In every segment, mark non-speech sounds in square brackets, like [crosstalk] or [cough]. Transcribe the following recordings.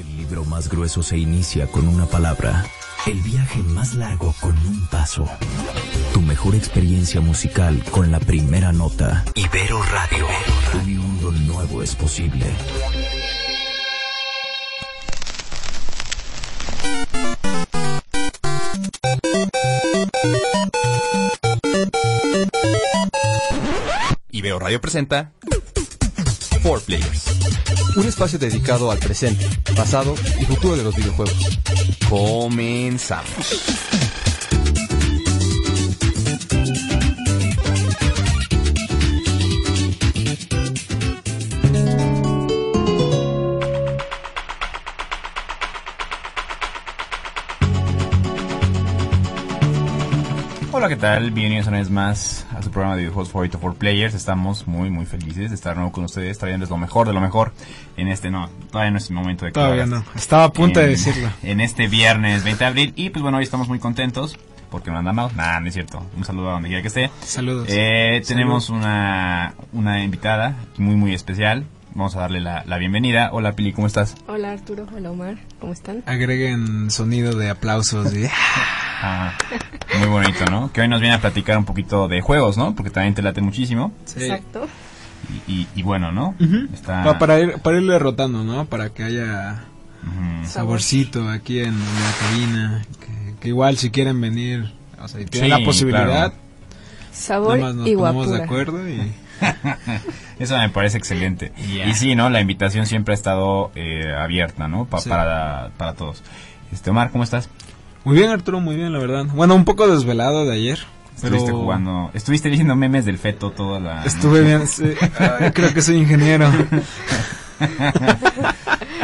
El libro más grueso se inicia con una palabra. El viaje más largo con un paso. Tu mejor experiencia musical con la primera nota. Ibero Radio. Un mundo nuevo es posible. Ibero Radio presenta Four Players, un espacio dedicado al presente, pasado y futuro de los videojuegos. Comenzamos. ¿Qué tal? Bienvenidos una vez más a su programa de videojuegos favorito for players. Estamos muy, muy felices de estar de nuevo con ustedes, trayéndoles lo mejor de lo mejor en este, no, todavía no es el momento de Todavía no. Estaba a punto de En- decirlo. En este viernes 20 de abril. Y pues bueno, hoy estamos muy contentos porque no han dado. Nada, no es cierto. Un saludo a donde quiera que esté. Saludos. Eh, tenemos una, una invitada muy, muy especial. Vamos a darle la, la bienvenida. Hola, Pili, ¿cómo estás? Hola Arturo, hola Omar, ¿cómo están? Agreguen sonido de aplausos. Y... [laughs] Ah, muy bonito, ¿no? Que hoy nos viene a platicar un poquito de juegos, ¿no? Porque también te late muchísimo. Exacto. Y, y- y bueno, ¿no? Ujú. Está... Pa- para, ir, para irle rotando, ¿no? Para que haya Ujú. saborcito aquí en, la cabina. Que, que igual si quieren venir, o sea, y tienen Sí, la posibilidad, claro. Sabor y ponemos de guapura. acuerdo y... [laughs] Eso me parece excelente. Y sí, ¿no? La invitación siempre ha estado eh, abierta, ¿no? Pa- Sí. para, para todos. Este, Omar, ¿cómo estás? Muy bien, Arturo, muy bien, la verdad. Bueno, un poco desvelado de ayer. Pero Estuviste jugando... Estuviste viendo memes del feto toda la... Estuve bien, sí. Ay, [laughs] creo que soy ingeniero. [laughs]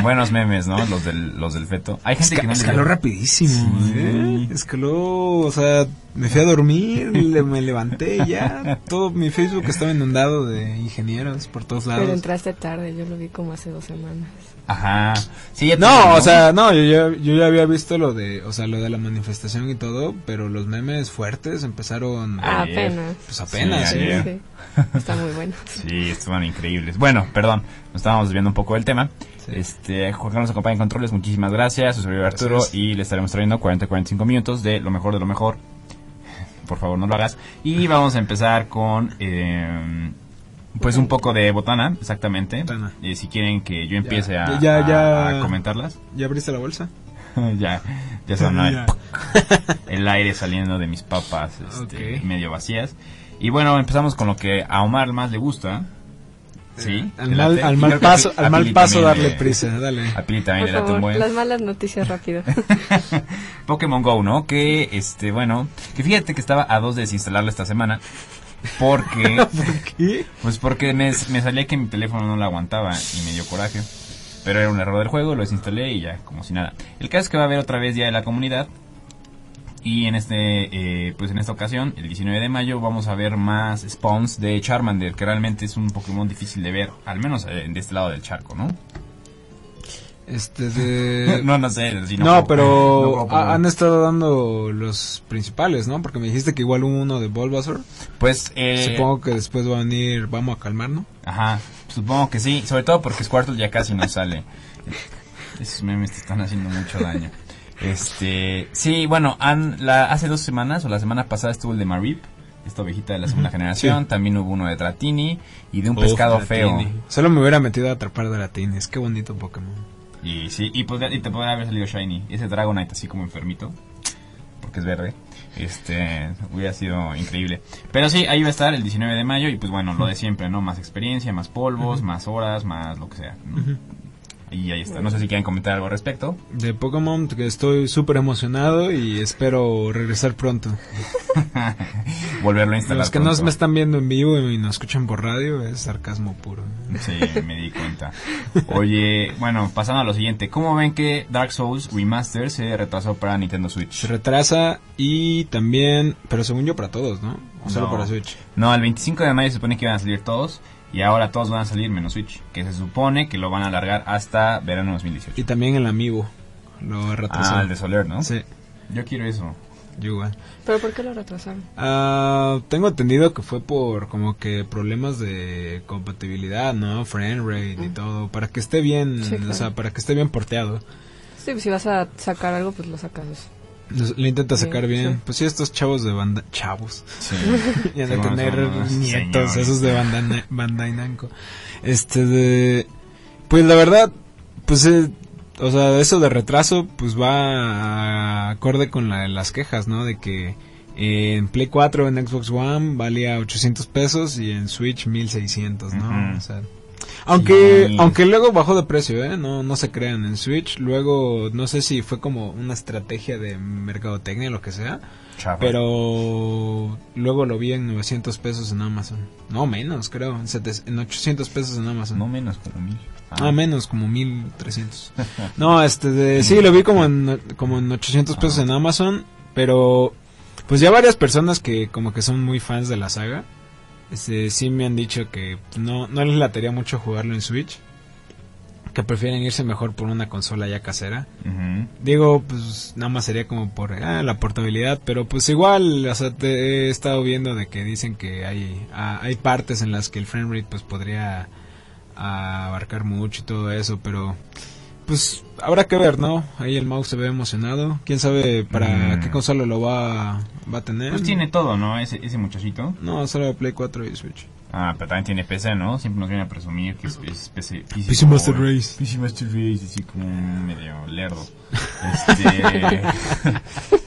Buenos memes, ¿no? Los del, los del feto. Hay gente Esca- que no le- escaló rapidísimo, Sí. ¿eh? Escaló, o sea, me fui a dormir, le- me levanté y ya. Todo mi Facebook estaba inundado de ingenieros por todos Pero lados. entraste tarde, yo lo vi como hace dos semanas. Ajá. Sí, ya No, digo, o sea, no, yo ya, yo ya había visto lo de, o sea, lo de la manifestación y todo, pero los memes fuertes empezaron, Ah, Apenas. pues apenas, Sí, ayer. Sí. Está muy bueno. [laughs] Sí, estuvieron increíbles. Bueno, perdón, nos estábamos desviando un poco del tema. Sí. Este, Juan Carlos nos acompaña en controles, muchísimas gracias. Su servidor Arturo Gracias. y le estaremos trayendo 40-45 minutos de lo mejor de lo mejor. Por favor, no lo hagas. Y vamos a empezar con, eh, pues un poco de botana, exactamente. Botana. Eh, si quieren que yo empiece a, Ya, a- ya. a comentarlas. ¿Ya abriste la bolsa? [laughs] ya, ya sonó [laughs] [laughs] el, aire saliendo de mis papas este, medio vacías. Y bueno, empezamos con lo que a Omar más le gusta. Sí. Al ¿te mal, al paso, al mal paso darle le- prisa, [laughs] dale. A Pili también Por le late un favor, buen. las malas noticias rápido. [laughs] Pokémon Go, ¿no? Que, este, bueno, que fíjate que estaba a dos de desinstalarlo esta semana. Porque, [laughs] ¿Qué? pues porque me, me salía que mi teléfono no lo aguantaba y me dio coraje. Pero era un error del juego, lo desinstalé y ya, como si nada. El caso es que va a haber otra vez Día de la Comunidad. Y en este, eh, pues en esta ocasión, el 19 de mayo, vamos a ver más spawns de Charmander, que realmente es un Pokémon difícil de ver, al menos eh, de este lado del charco, ¿no? Este de... [laughs] no, no sé. si No, puedo- pero no puedo poner- ha- han estado dando los principales, ¿no? Porque me dijiste que igual hubo uno de Bulbasaur. Pues, eh, Supongo que después va a venir, vamos a calmar, ¿no? Ajá, supongo que sí, sobre todo porque Squirtle ya casi no sale. Esos memes te están haciendo mucho daño. Este, sí, bueno, han, la, hace dos semanas o la semana pasada estuvo el de Marip, esta ovejita de la segunda generación, sí. también hubo uno de Dratini y de un Uf, pescado Dratini. feo. Solo me hubiera metido a atrapar Dratines. Qué bonito Pokémon. Y sí, y, podría- y te podría haber salido Shiny, ese Dragonite así como enfermito, porque es verde. Este, hubiera sido increíble. Pero sí, ahí va a estar el 19 de mayo y pues bueno, lo de siempre, ¿no? Más experiencia, más polvos, más horas, más lo que sea. ¿no? Y ahí está. No sé si quieren comentar algo al respecto. De Pokémon, que estoy súper emocionado y espero regresar pronto. [laughs] Volverlo a instalar. Los que no pronto. me están viendo en vivo y nos escuchan por radio es sarcasmo puro. Sí, me di cuenta. Oye, bueno, pasando a lo siguiente. ¿Cómo ven que Dark Souls Remaster se retrasó para Nintendo Switch? Se retrasa y también, pero según yo para todos, ¿no? O solo No. para Switch. No, el 25 de mayo se supone que iban a salir todos. Y ahora todos van a salir menos Switch. Que se supone que lo van a alargar hasta verano 2018. Y también el amigo lo retrasó. Ah, el de Soler, ¿no? Sí. Yo quiero eso. yo igual. ¿Pero por qué lo retrasaron? Ah, tengo entendido que fue por como que problemas de compatibilidad, ¿no? Frame rate y Mm. todo, para que esté bien, Sí, o sea, para que esté bien porteado. Sí, pues si vas a sacar algo, pues lo sacas. Le intenta Sí, sacar bien. sí. Pues sí, estos chavos de banda, chavos, Sí. [laughs] y han de tener nietos, señores. esos de Bandai, Bandai Namco. Este de, pues la verdad, pues eh, o sea, eso de retraso, pues va acorde con la- las quejas, ¿no? De que eh, en Play 4, en Xbox One, valía 800 pesos y en Switch 1600, ¿no? O sea, aunque, Sí. aunque luego bajó de precio, ¿eh? No, no se crean, en Switch, luego, no sé si fue como una estrategia de mercadotecnia o lo que sea, pero luego lo vi en 900 pesos en Amazon. No, menos, creo, en, sete- en 800 pesos en Amazon. No menos, como mil. Ah, menos, como 1300. [laughs] No, este, de, sí, lo vi como en, como en 800 pesos en Amazon, pero pues ya varias personas que como que son muy fans de la saga, este, sí me han dicho que no, no les latería mucho jugarlo en Switch, que prefieren irse mejor por una consola ya casera. Digo, pues nada más sería como por ah, la portabilidad, pero pues igual, o sea, te he estado viendo de que dicen que hay, ah, hay partes en las que el frame rate pues podría ah, abarcar mucho y todo eso, pero pues habrá que ver, ¿no? Ahí el mouse se ve emocionado, quién sabe para Mm. qué consola lo va, va a tener. Pues tiene todo, ¿no? Ese, ese muchachito. No, solo Play 4 y Switch. Ah, pero también tiene PC, ¿no? Siempre nos viene a presumir que es, es PC. PC Master Race. PC Master Race, así como un medio lerdo. Este.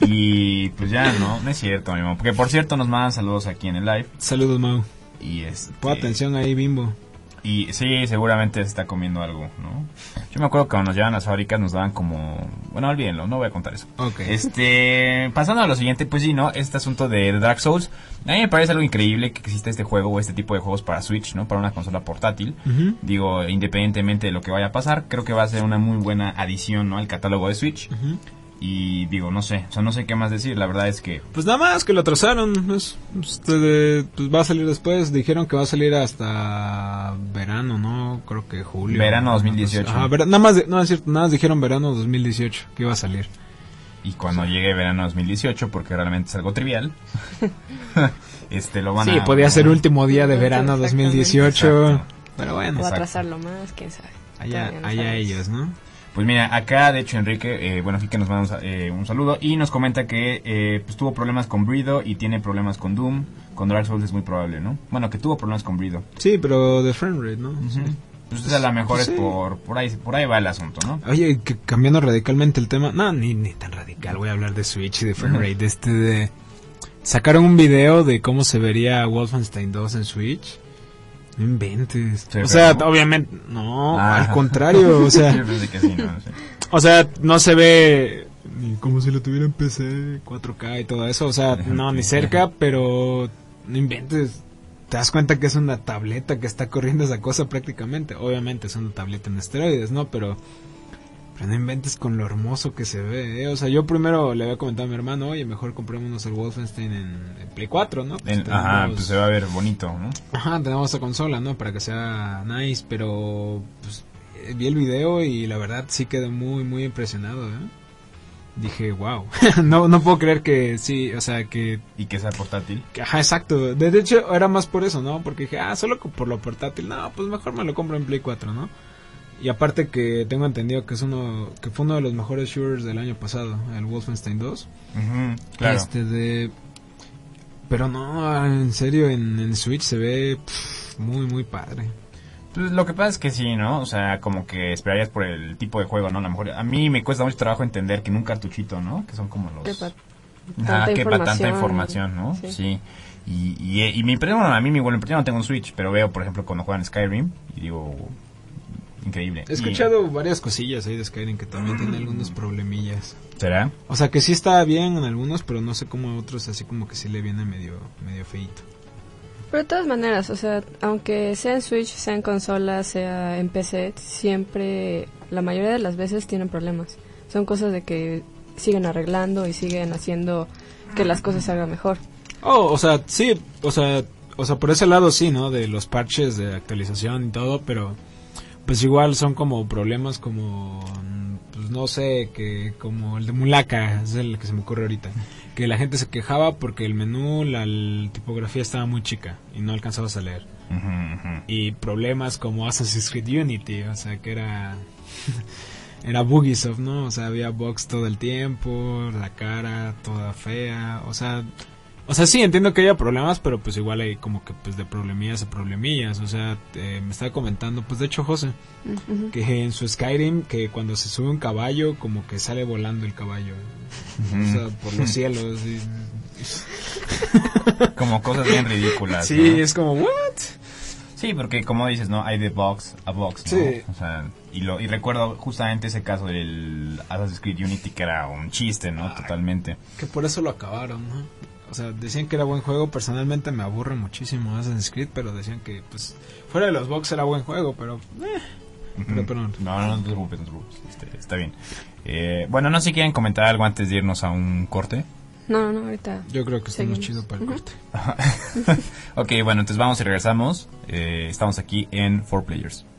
[laughs] y pues ya, ¿no? No es cierto, mi. Porque por cierto, nos mandan saludos aquí en el live. Saludos, Mau. Y este. Pon atención ahí, Bimbo. Y sí, seguramente se está comiendo algo, ¿no? Yo me acuerdo que cuando nos llevaban a las fábricas nos daban como... Bueno, olvídenlo, no voy a contar eso. Ok. Este, pasando a lo siguiente, pues sí, ¿no? Este asunto de Dark Souls. A mí me parece algo increíble que exista este juego o este tipo de juegos para Switch, ¿no? Para una consola portátil. Digo, independientemente de lo que vaya a pasar, creo que va a ser una muy buena adición, ¿no? Al catálogo de Switch. Ujú. Y digo, no sé, o sea, no sé qué más decir. La verdad es que Pues nada más que lo atrasaron. Es, este, pues va a salir después. Dijeron que va a salir hasta verano, ¿no? Creo que julio. Verano ¿no? 2018. Ajá, vera- nada más, de- no es cierto, nada más dijeron verano 2018 que iba a salir. y cuando llegue verano 2018, porque realmente es algo trivial, [laughs] este lo van Sí, a... podía ser último día de verano 2018. Exacto. Pero O bueno, Exacto. atrasarlo más, quién sabe. allá, no allá ellos, ¿no? Pues mira, acá de hecho Enrique, eh, bueno, aquí que nos manda un, eh, un saludo y nos comenta que eh, pues tuvo problemas con Brido y tiene problemas con Doom. Con Dark Souls es muy probable, ¿no? Bueno, que tuvo problemas con Brido. Sí, pero de frame rate, ¿no? Sí. Pues a lo mejor Pues es sí. por, por, ahí, por ahí va el asunto, ¿no? Oye, que cambiando radicalmente el tema, no, ni, ni tan radical, voy a hablar de Switch y de frame rate, este de... Sacaron un video de cómo se vería Wolfenstein 2 en Switch. No inventes. O sea, ¿no? obviamente, no, Ah. al contrario, o [laughs] sea, Yo pensé que sí, ¿no? O sea, no se ve ni como si lo tuviera en PC, 4K y todo eso, o sea, no, ni cerca, pero no inventes. Te das cuenta que es una tableta que está corriendo esa cosa prácticamente. Obviamente es una tableta en esteroides, ¿no? Pero, pero no inventes con lo hermoso que se ve, ¿eh? O sea, yo primero le había comentado a mi hermano, oye, mejor comprémonos el Wolfenstein en, en Play 4, ¿no? Pues En- ajá, pues se va a ver bonito, ¿no? Ajá, tenemos esa consola, ¿no? Para que sea nice, pero pues, eh, vi el video y la verdad sí quedé muy, muy impresionado, ¿eh? Dije, wow, [laughs] no, no puedo creer que sí, o sea, que, Y que sea portátil. que- ajá, exacto. De, de hecho, era más por eso, ¿no? Porque dije, ah, solo por lo portátil, no, pues mejor me lo compro en Play 4, ¿no? Y aparte que tengo entendido que es uno, que fue uno de los mejores shooters del año pasado, el Wolfenstein 2. Ujú, claro. Este de... Pero no, en serio, en, en Switch se ve pff, muy, muy padre. Pues lo que pasa es que sí, ¿no? O sea, como que esperarías por el tipo de juego, ¿no? A lo mejor a mí me cuesta mucho trabajo entender que en un cartuchito, ¿no? Que son como los... Qué pa- Ah, tanta que para tanta información, ¿no? sí. Sí. Y, y, y me impresiona, bueno, a mí me igual, yo no tengo un Switch, pero veo, por ejemplo, cuando juegan Skyrim y digo, increíble. He Y- escuchado varias cosillas ahí de Skyrim que también tiene algunos problemillas. ¿Será? O sea, que sí está bien en algunos, pero no sé cómo a otros así como que sí le viene medio, medio feito. Pero de todas maneras, o sea, aunque sea en Switch, sea en consola, sea en PC, siempre, la mayoría de las veces tienen problemas. Son cosas de que siguen arreglando y siguen haciendo que las cosas salgan mejor. Oh, o sea, sí, o sea, o sea, por ese lado sí, ¿no? De los parches de actualización y todo, pero pues igual son como problemas como, pues no sé, que como el de Mulaka, es el que se me ocurre ahorita, que la gente se quejaba porque el menú, la, la tipografía estaba muy chica y no alcanzabas a leer. Y problemas como Assassin's Creed Unity, o sea, que era... [laughs] era Bugisoft, ¿no? O sea, había bugs todo el tiempo, la cara toda fea, o sea... O sea, sí, entiendo que haya problemas, pero pues igual hay como que pues de problemillas a problemillas. O sea, eh, me estaba comentando, pues de hecho José, que en su Skyrim, que cuando se sube un caballo, como que sale volando el caballo. O sea, por los cielos. y- [laughs] Como cosas bien ridículas. Sí, ¿no? es como, ¿what? Sí, porque como dices, ¿no? Hay de box a box, ¿no? Sí. O sea, y, lo, y recuerdo justamente ese caso del Assassin's Creed Unity que era un chiste, ¿no? Totalmente. Que por eso lo acabaron, ¿no? O sea, decían que era buen juego. Personalmente me aburre muchísimo Assassin's Creed, pero decían que, pues, fuera de los box era buen juego, pero... eh, Pero, perdón. No, no, no te preocupes, no te preocupes. Este, está bien. Eh, bueno, no sé si quieren comentar algo antes de irnos a un corte. No, no, no, ahorita. Yo creo que Seguimos. chido para el corte. [laughs] ok, bueno, entonces vamos y regresamos. Eh, estamos aquí en 4Players. Four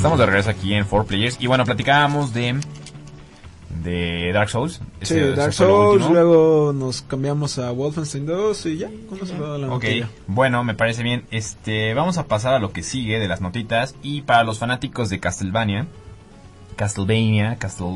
Estamos de regreso aquí en 4Players. Y bueno, platicábamos de. de Dark Souls. Sí, Ese- Dark Souls, luego nos cambiamos a Wolfenstein 2 y ya, con eso toda la Ok, bueno, me parece bien. Este, vamos a pasar a lo que sigue de las notitas. Y para los fanáticos de Castlevania, Castlevania, Castle...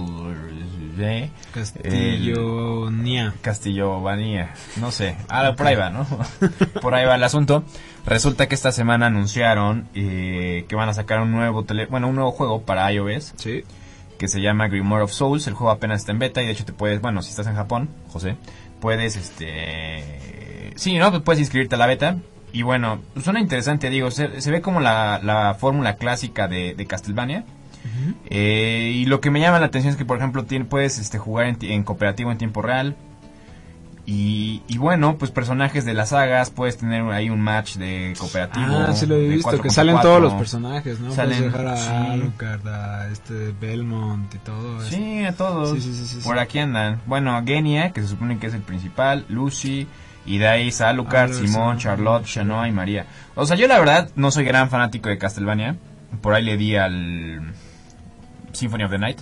eh, Castillo Nia. Castillovania, no sé, ah, por ahí va, ¿no? [laughs] por ahí va el asunto. Resulta que esta semana anunciaron eh, que van a sacar un nuevo tele, bueno, un nuevo juego para iOS Sí. que se llama Grimoire of Souls. El juego apenas está en beta y de hecho te puedes, bueno, si estás en Japón, José, puedes, este, sí, ¿no? Pues puedes inscribirte a la beta. Y bueno, suena interesante, digo, se, se ve como la, la fórmula clásica de, de Castlevania. Eh, y lo que me llama la atención es que, por ejemplo, tiene- puedes este, jugar en, ti- en cooperativo en tiempo real. Y, y bueno, pues personajes de las sagas, puedes tener ahí un match de cooperativo. Ah, sí lo he visto, que salen todos los personajes, ¿no? Salen, Puedes dejar a sí. Alucard, a este Belmont y todo. Sí, a todos. Sí, sí, Por aquí andan. Bueno, Genia, que se supone que es el principal, Lucy, y de ahí Alucard, Ah, Simón. Charlotte, Shanoa y María. O sea, yo la verdad no soy gran fanático de Castlevania. Por ahí le di al Symphony of the Night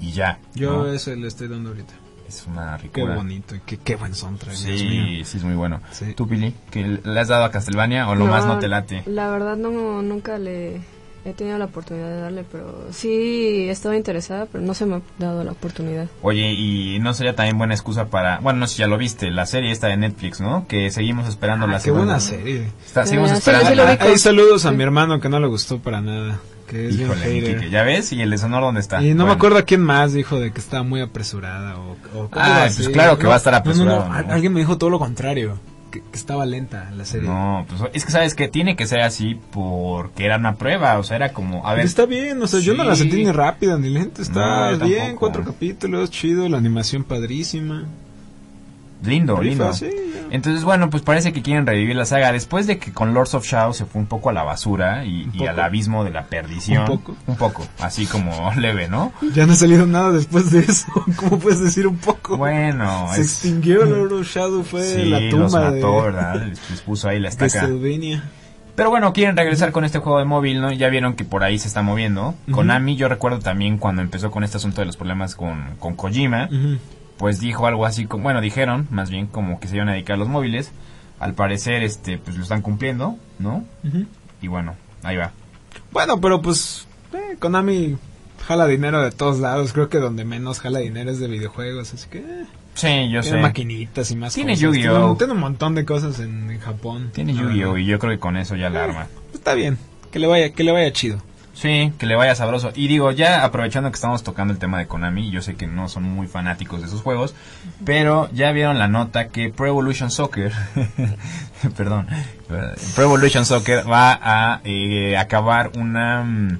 y ya. Yo ¿no? ese le estoy dando ahorita. Es una Qué ricura. bonito y qué, qué buen soundtrack, Dios mío. Sí, sí es muy bueno. Sí. ¿Tú, Pili? ¿Que le has dado a Castlevania o lo más no te late? La verdad no, nunca le he tenido la oportunidad de darle, pero sí estaba interesada, pero no se me ha dado la oportunidad. Oye, y no sería también buena excusa para... Bueno, no sé si ya lo viste, la serie esta de Netflix, ¿no? Que seguimos esperando Ah, la qué segunda. buena serie. Está- seguimos Ah, sí, esperando. sí ubico. Ahí saludos a Sí. mi hermano que no le gustó para nada. Que es bien Híjole, hater. ¿ya ves? ¿Y el de Sonor dónde está? Y no me acuerdo a quién más dijo de que estaba muy apresurada o, Ah, pues claro que No, va a estar al- Alguien me dijo todo lo contrario, que, que estaba lenta la serie. No, pues es que sabes que tiene que ser así porque era una prueba, o sea, era como, a ver, Está bien, o sea, yo no la sentí ni rápida ni lenta, está bien, tampoco. cuatro capítulos, chido, la animación padrísima. lindo, Rifa, lindo. sí. Entonces, bueno, pues parece que quieren revivir la saga después de que con Lords of Shadow se fue un poco a la basura y, al abismo de la perdición. Un poco. Un poco, así como [laughs] leve, ¿no? Ya no ha salido nada después de eso, [laughs] ¿cómo puedes decir un poco? Bueno, Se es... extinguió Lord of Shadow, fue Sí, la los tumba mató, de ¿verdad? Les, puso ahí la estaca. Pero bueno, quieren regresar con este juego de móvil, ¿no? Ya vieron que por ahí se está moviendo. Ujú. Konami, yo recuerdo también cuando empezó con este asunto de los problemas con, con Kojima. Pues dijo algo así, como, bueno, dijeron más bien como que se iban a dedicar a los móviles. Al parecer, este, pues lo están cumpliendo, ¿no? Y bueno, ahí va. Bueno, pero pues eh, Konami jala dinero de todos lados. Creo que donde menos jala dinero es de videojuegos. Así que eh, Sí, yo tiene sé. maquinitas y más Tiene cosas. Yu-Gi-Oh. Tiene, un montón de cosas en, en Japón. Tiene Yu-Gi-Oh! y yo creo que con eso ya la arma. Está bien. Que le vaya, que le vaya chido. Sí, que le vaya sabroso. Y digo, ya aprovechando que estamos tocando el tema de Konami, yo sé que no son muy fanáticos de esos juegos, pero ya vieron la nota que Pro Evolution Soccer, [laughs] perdón, Pro Evolution Soccer va a eh, acabar una, mm,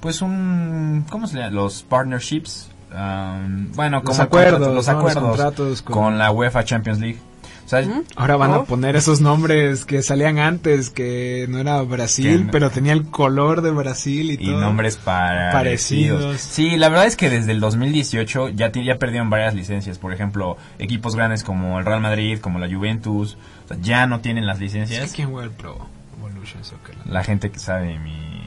pues un, ¿cómo se llama? Los partnerships, um, bueno, Los como acuerdos, contratos, los ¿no? Los acuerdos contratos con- con la UEFA Champions League. O sea, Ahora van a Oh. poner esos nombres que salían antes, que no era Brasil, no- pero tenía el color de Brasil y, y todo. nombres parecidos. Parecidos. Sí, la verdad es que desde el 2018 ya, ya perdieron varias licencias. Por ejemplo, equipos grandes como el Real Madrid, como la Juventus, o sea, ya no tienen las Es licencias. que ¿Quién juega el Pro Evolution Soccer? La gente que sabe mi.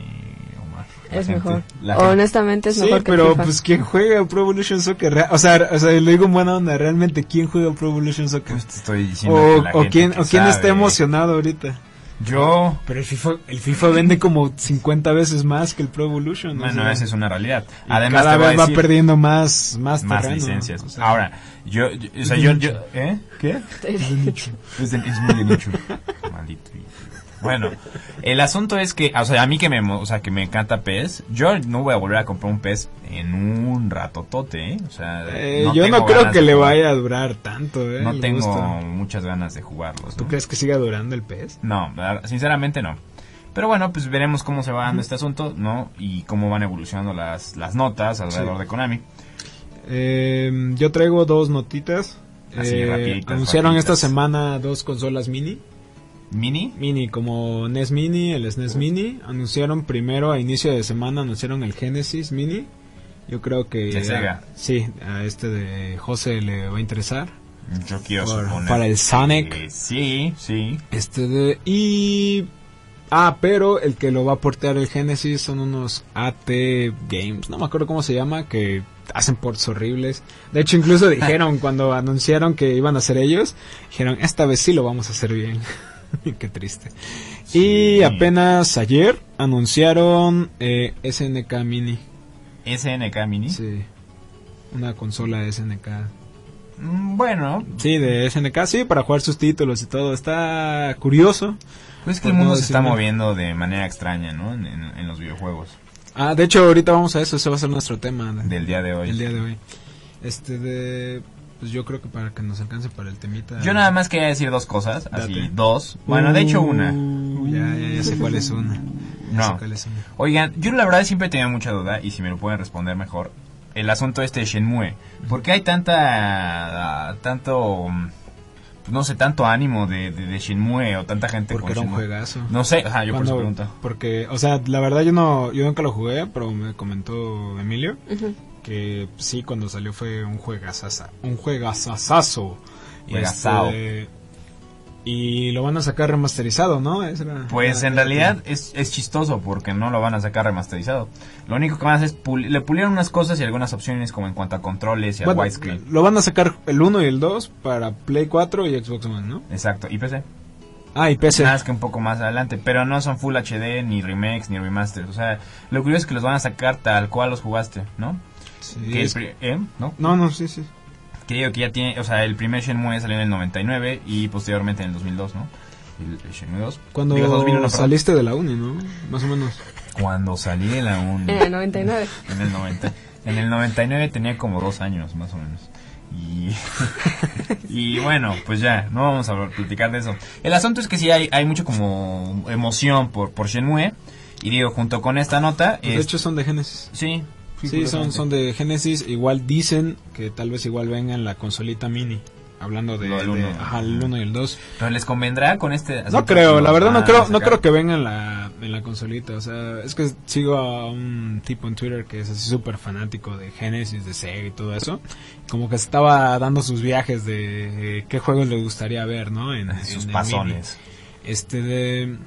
La Es gente- mejor. la Honestamente es Sí, mejor que pero FIFA. pues ¿quién juega Pro Evolution Soccer? O sea, o sea, lo digo en buena onda, realmente ¿quién juega Pro Evolution Soccer? Pues te estoy diciendo o, que la o gente quién, que o quién está emocionado ahorita. Yo, Pero el FIFA, el FIFA vende como 50 veces más que el Pro Evolution. o bueno, sea, esa es una realidad. y Además, cada te voy a vez va decir perdiendo más, más, más terreno, licencias. o sea, Ahora, yo, yo- o sea, yo, yo, ¿eh? ¿Qué? Es, de- es muy de nicho. [laughs] Maldito. Bueno, el asunto es que, o sea, a mí que me, o sea, que me encanta PES, yo no voy a volver a comprar un PES en un ratotote, ¿eh? O sea, eh, no yo no creo que de le vaya a durar tanto, eh. No el tengo gusto. muchas ganas de jugarlos, ¿Tú ¿no? crees que siga durando el PES? No, sinceramente no. Pero bueno, pues veremos cómo se va dando este asunto, ¿no? Y cómo van evolucionando las, las notas alrededor Sí. de Konami. Eh, yo traigo dos notitas. Así, Eh, rapiditas, anunciaron rapiditas. esta semana dos consolas mini. ¿Mini? Mini, como NES Mini, el SNES Mini. Anunciaron primero a inicio de semana, anunciaron el Genesis Mini. Yo creo que... De Sega. Sí, a este de José le va a interesar. Yo quiero Por- suponer para el Sonic. Sí, sí. Este de... Y... Ah, pero el que lo va a portear el Genesis son unos AT Games, no me acuerdo cómo se llama, que hacen ports horribles. De hecho, incluso [laughs] dijeron cuando anunciaron que iban a ser ellos, dijeron, esta vez sí lo vamos a hacer bien. [laughs] Qué triste. Sí. Y apenas ayer anunciaron eh, SNK Mini. SNK Mini. Sí. Una consola SNK. Mm, Bueno, Sí, de SNK, sí, para jugar sus títulos y todo. Está curioso. pues es que el mundo se está moviendo de manera extraña, ¿no? En, en- en los videojuegos Ah, de hecho, ahorita vamos a eso. Ese va a ser nuestro tema de- del día de hoy. el día de hoy. Este de... Pues yo creo que para que nos alcance para el temita... Yo nada más quería decir dos cosas, así, Date. dos. Bueno, de hecho una. Uh, ya, ya, ya sé cuál es una. Ya No. sé cuál es una. Oigan, yo la verdad siempre he tenido mucha duda, y si me lo pueden responder mejor, el asunto este de Shenmue. ¿Por qué hay tanta, tanto, pues no sé, tanto ánimo de, de, de Shenmue o tanta gente Porque con era un juegazo. No sé, ajá, yo por eso pregunto. Porque, o sea, la verdad yo no, yo nunca lo jugué, pero me comentó Emilio Ujú. Que sí cuando salió fue un juegazaza, un juegazazazo. Este, y lo van a sacar remasterizado, ¿no? Pues en realidad es, es chistoso porque no lo van a sacar remasterizado. Lo único que van a hacer es puli- le pulieron unas cosas y algunas opciones como en cuanto a controles y a Bueno, widescreen. lo van a sacar el 1 y el 2 para Play 4 y Xbox One, ¿no? Exacto, y PC. Ah, y PC. Nada más que un poco más adelante, pero no son Full HD, ni remakes, ni remasters. O sea, lo curioso es que los van a sacar tal cual los jugaste, ¿no? Sí, Que el es- pri- ¿eh? ¿No? No, no, sí, sí. Que digo que ya tiene, o sea, el primer Shenmue salió en el 99 y posteriormente en el 2002, ¿no? El, el Shenmue 2. Cuando Digo, 2001, perdón. saliste de la uni, ¿no? Más o menos. Cuando salí de la uni. En el 99. En el 90. En el 99 tenía como dos años, más o menos. Y, [laughs] y bueno, pues ya, no vamos a platicar de eso. El asunto es que sí hay, hay mucho como emoción por, por Shenmue. Y digo, junto con esta nota... Pues de es- hecho son de Genesis. sí. Sí, son, son de Genesis. Igual dicen que tal vez igual venga en la consolita mini. Hablando de, del de- uno. ajá, el 1 y el 2. Pero les convendrá con este... No creo, la verdad no creo, no creo que venga en la, en la consolita. O sea, es que sigo a un tipo en Twitter que es así súper fanático de Genesis, de Sega y todo eso. Como que estaba dando sus viajes de eh, qué juegos le gustaría ver, ¿no? En, en Sus pasones. mini. Este de...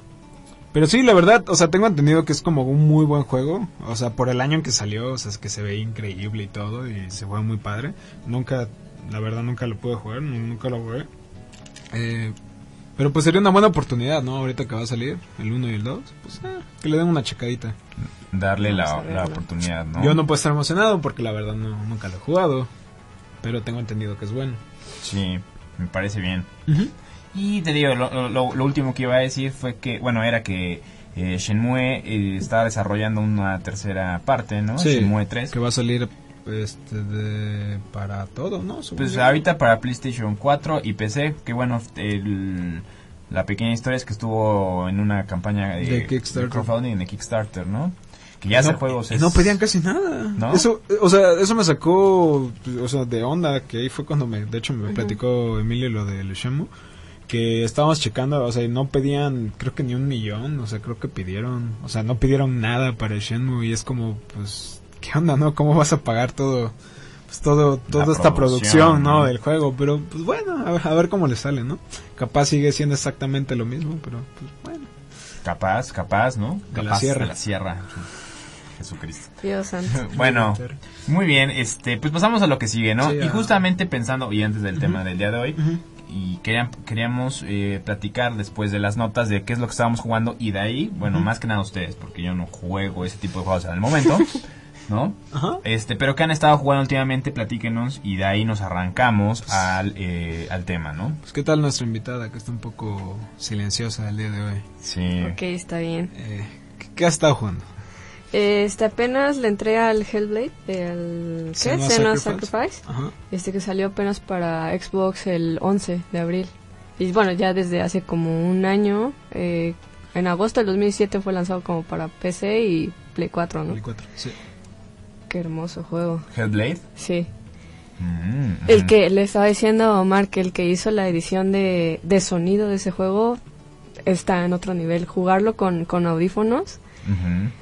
Pero sí, la verdad, o sea, tengo entendido que es como un muy buen juego. O sea, por el año en que salió, o sea, es que se ve increíble y todo, y se juega muy padre. Nunca, la verdad, nunca lo pude jugar, nu- nunca lo jugué. Eh, pero pues sería una buena oportunidad, ¿no? Ahorita que va a salir el 1 y el 2, pues eh, que le den una checadita. Darle la, la oportunidad, ¿no? Yo no puedo estar emocionado porque la verdad no, nunca lo he jugado. Pero tengo entendido que es bueno. Sí, me parece bien. Y te digo, lo, lo- lo último que iba a decir fue que, bueno, era que eh, Shenmue eh, está desarrollando una tercera parte, ¿no? Sí, Shenmue 3. Que va a salir este de para todo, ¿no? Según Pues yo. ahorita para PlayStation 4 y PC, que bueno, el- la pequeña historia es que estuvo en una campaña de, De Kickstarter. crowdfunding de Kickstarter, ¿no? Que ya no, hace juegos y es- no pedían casi nada. ¿No? Eso, o sea, eso me sacó, o sea, de onda, que ahí fue cuando me, de hecho me platicó Emilio lo del Shemu, que estábamos checando, o sea, y no pedían, creo que ni un millón, o sea, creo que pidieron, o sea, no pidieron nada para el Shenmue y es como, pues, ¿qué onda, no? ¿Cómo vas a pagar todo, pues todo, toda esta producción, ¿no? ¿no? Del juego, pero, pues bueno, a ver, a ver cómo le sale, ¿no? Capaz sigue siendo exactamente lo mismo, pero, pues bueno. Capaz, capaz, ¿no? De la Capaz sierra. De la sierra. Jesucristo. Dios santo. [laughs] Bueno, muy bien, este, pues pasamos a lo que sigue, ¿no? Sí, y justamente pensando, y antes del tema del día de hoy, Ujú. Y querían- queríamos eh, platicar después de las notas de qué es lo que estábamos jugando, y de ahí, bueno, más que nada ustedes, porque yo no juego ese tipo de juegos en el momento, [laughs] ¿no? Ajá. Este, pero que han estado jugando últimamente, platíquenos, y de ahí nos arrancamos al, eh, al tema, ¿no? Pues, ¿qué tal nuestra invitada, que está un poco silenciosa el día de hoy? Sí. Ok, está bien. Eh, ¿qué, qué has estado jugando? Este, apenas le entré al Hellblade, el ¿qué? Senua Senua Sacrifice. Este que salió apenas para Xbox el 11 de abril. Y bueno, ya desde hace como un año, eh, en agosto del 2007 fue lanzado como para PC y Play 4, ¿no? Play 4, sí. Qué hermoso juego. Hellblade. Sí. Mm, El mm. que le estaba diciendo a Omar que el que hizo la edición de, de sonido de ese juego está en otro nivel. Jugarlo con, con audífonos,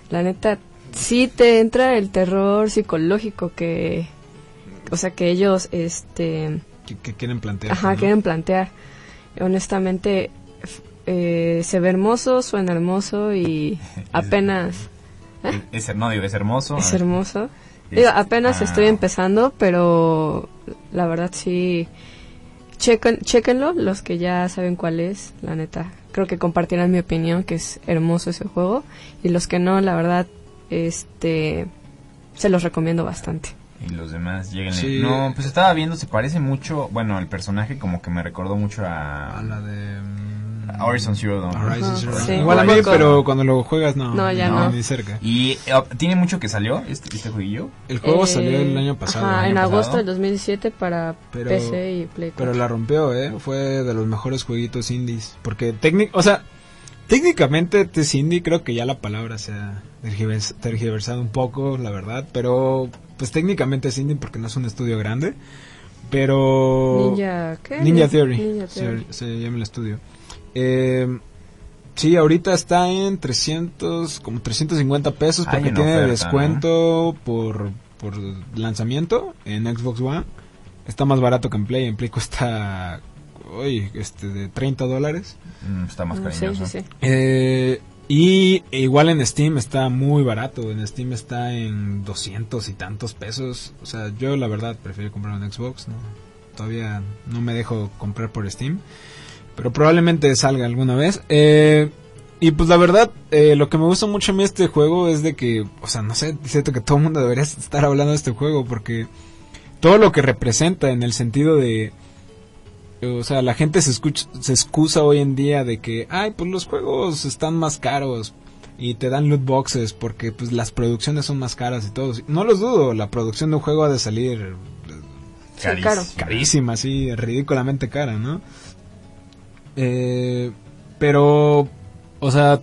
La neta, sí te entra el terror psicológico que, o sea, que ellos, este, ¿Qué, qué quieren plantear? ajá, ¿no? quieren plantear. Honestamente, eh, se ve hermoso, suena hermoso y [laughs] apenas Es, es- no, digo, es hermoso. es hermoso. Es- Digo, apenas ah. estoy empezando, pero la verdad sí. Chequen, chequenlo, los que ya saben cuál es, la neta. Creo que compartirán mi opinión, que es hermoso ese juego. Y los que no, la verdad, este. se los recomiendo bastante. Y los demás lleguen. Sí. No, pues estaba viendo, se parece mucho. Bueno, el personaje como que me recordó mucho a, A la de... Horizon Zero Dawn. Horizon Zero Dawn. sí. Igual a mí, pero cuando lo juegas no. No, ya no. Ni cerca. Y eh, tiene mucho que salió este, este jueguillo. El juego Eh, salió el año pasado. Ajá, el en año agosto pasado. del 2017 para Pero- PC y Play 4. Pero la rompió, ¿eh? Fue de los mejores jueguitos indies. Porque técnico, o sea, técnicamente es indie, creo que ya la palabra se ha tergivers- tergiversado un poco, la verdad. Pero, pues técnicamente es indie porque no es un estudio grande. Pero... Ninja, ¿qué? Ninja Theory. Ninja se- Theory. Se, llama el estudio. Eh, sí, ahorita está en 300, como 350 pesos porque tiene oferta, descuento por, por lanzamiento en Xbox One. Está más barato que en Play. En Play cuesta, uy, este, de 30 dólares. Mm, está más sí, cariñoso. sí, sí. Eh, y igual en Steam está muy barato. En Steam está en 200 y tantos pesos. O sea, yo la verdad prefiero comprar un Xbox. ¿no? Todavía no me dejo comprar por Steam. Pero probablemente salga alguna vez. Eh, y pues la verdad, eh, lo que me gusta mucho a mí este juego es de que, o sea, no sé, siento que todo el mundo debería estar hablando de este juego porque todo lo que representa en el sentido de... O sea, la gente se, escucha, se excusa hoy en día de que, ay, pues los juegos están más caros y te dan loot boxes porque pues las producciones son más caras y todo. No los dudo, la producción de un juego ha de salir Sí, caro. carísima, así, ridículamente cara, ¿no? Eh, pero, o sea,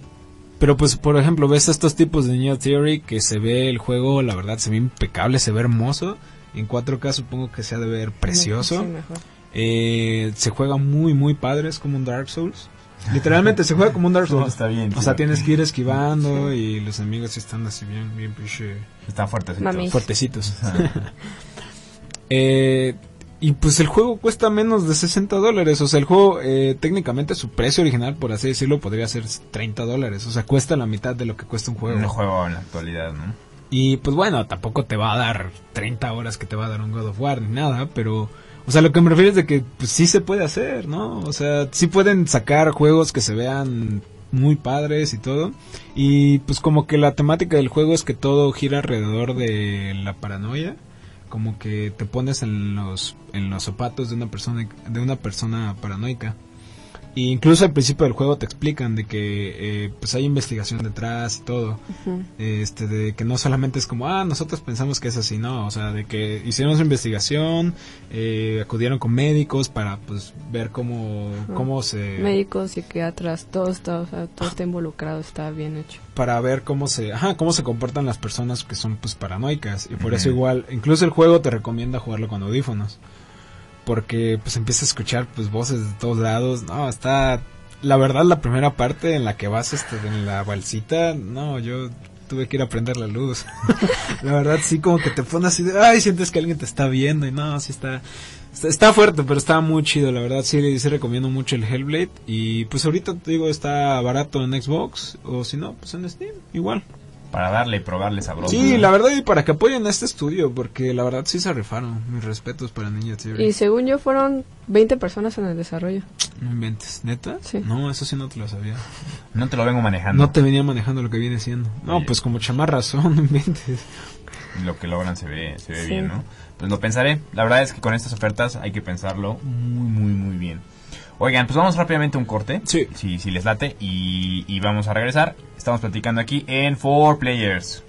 pero pues, por ejemplo, ves estos tipos de Ninja Theory que se ve el juego, la verdad, se ve impecable, se ve hermoso. En 4K supongo que se ha de ver precioso. Sí. Eh, se juega muy, muy padre, es como un Dark Souls. Literalmente se juega como un Dark [laughs] No, Souls. está bien. O sea, tienes que ir esquivando y los enemigos están así bien, bien pinche Está fuerte. Mami. fuertecitos. [laughs] Eh, y pues el juego cuesta menos de 60 dólares. O sea, el juego eh, técnicamente su precio original, por así decirlo, podría ser 30 dólares. O sea, cuesta la mitad de lo que cuesta un juego. Un juego en la actualidad, ¿no? Y pues bueno, tampoco te va a dar 30 horas que te va a dar un God of War ni nada, pero... O sea, lo que me refiero es de que pues, sí se puede hacer, ¿no? O sea, sí pueden sacar juegos que se vean muy padres y todo. Y pues como que la temática del juego es que todo gira alrededor de la paranoia. Como que te pones en los, en los zapatos de una persona, de una persona paranoica. Y incluso al principio del juego te explican de que eh, pues hay investigación detrás y todo. Este de que no solamente es como ah nosotros pensamos que es así no o sea de que hicieron su investigación eh, acudieron con médicos para pues ver cómo cómo se Médicos, psiquiatras, todo está, o sea, todo está involucrado, está bien hecho. para ver cómo se ajá cómo se comportan las personas que son pues paranoicas. Y por eso igual incluso el juego te recomienda jugarlo con audífonos porque pues empiezas a escuchar pues voces de todos lados. No está la verdad la primera parte en la que vas este en la balsita no yo tuve que ir a prender la luz. [laughs] La verdad sí como que te pones así de ay sientes que alguien te está viendo y no sí está está, está fuerte pero está muy chido la verdad sí sí recomiendo mucho el Hellblade y pues ahorita te digo está barato en Xbox o si no pues en Steam igual Para darle y probarle sabroso. Sí, la verdad y para que apoyen a este estudio, porque la verdad sí se rifaron. Mis respetos para Ninja Theory. Y según yo fueron 20 personas en el desarrollo. No inventes, ¿neta? Sí. No, eso sí no te lo sabía. No te lo vengo manejando. No te venía manejando lo que viene siendo. No, Oye. pues como chamarra son, [laughs] no inventes. Lo que logran se ve, se ve Sí. bien, ¿no? Pues lo pensaré. La verdad es que con estas ofertas hay que pensarlo muy, muy, muy bien. Oigan, pues vamos rápidamente a un corte. Sí. Si, si les late. Y, y vamos a regresar. Estamos platicando aquí en 4 Players.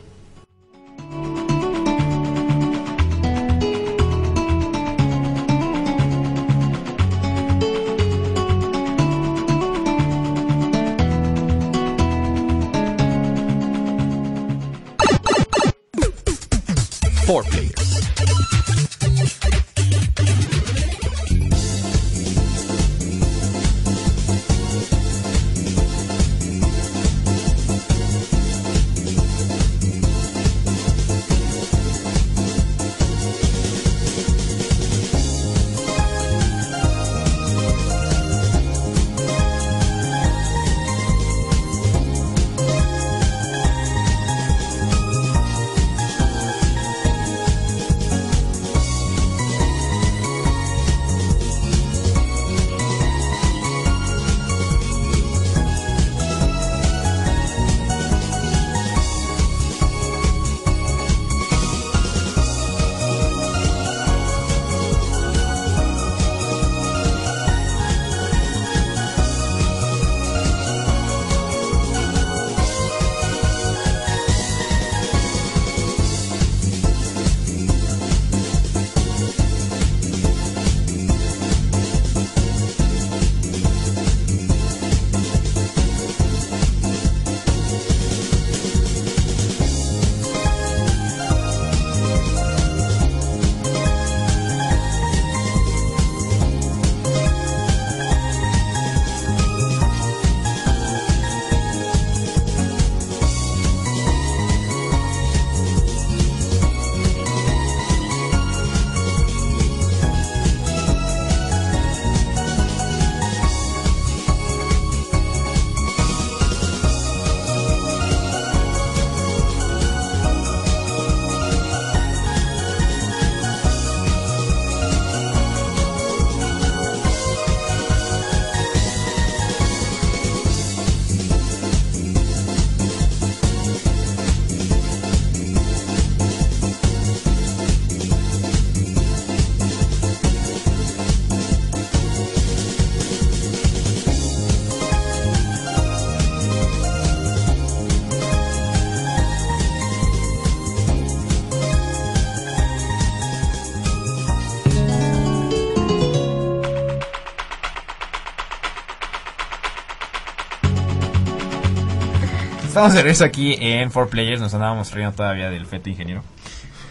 Estamos de regreso aquí en 4Players. Nos andábamos riendo todavía del fete ingeniero.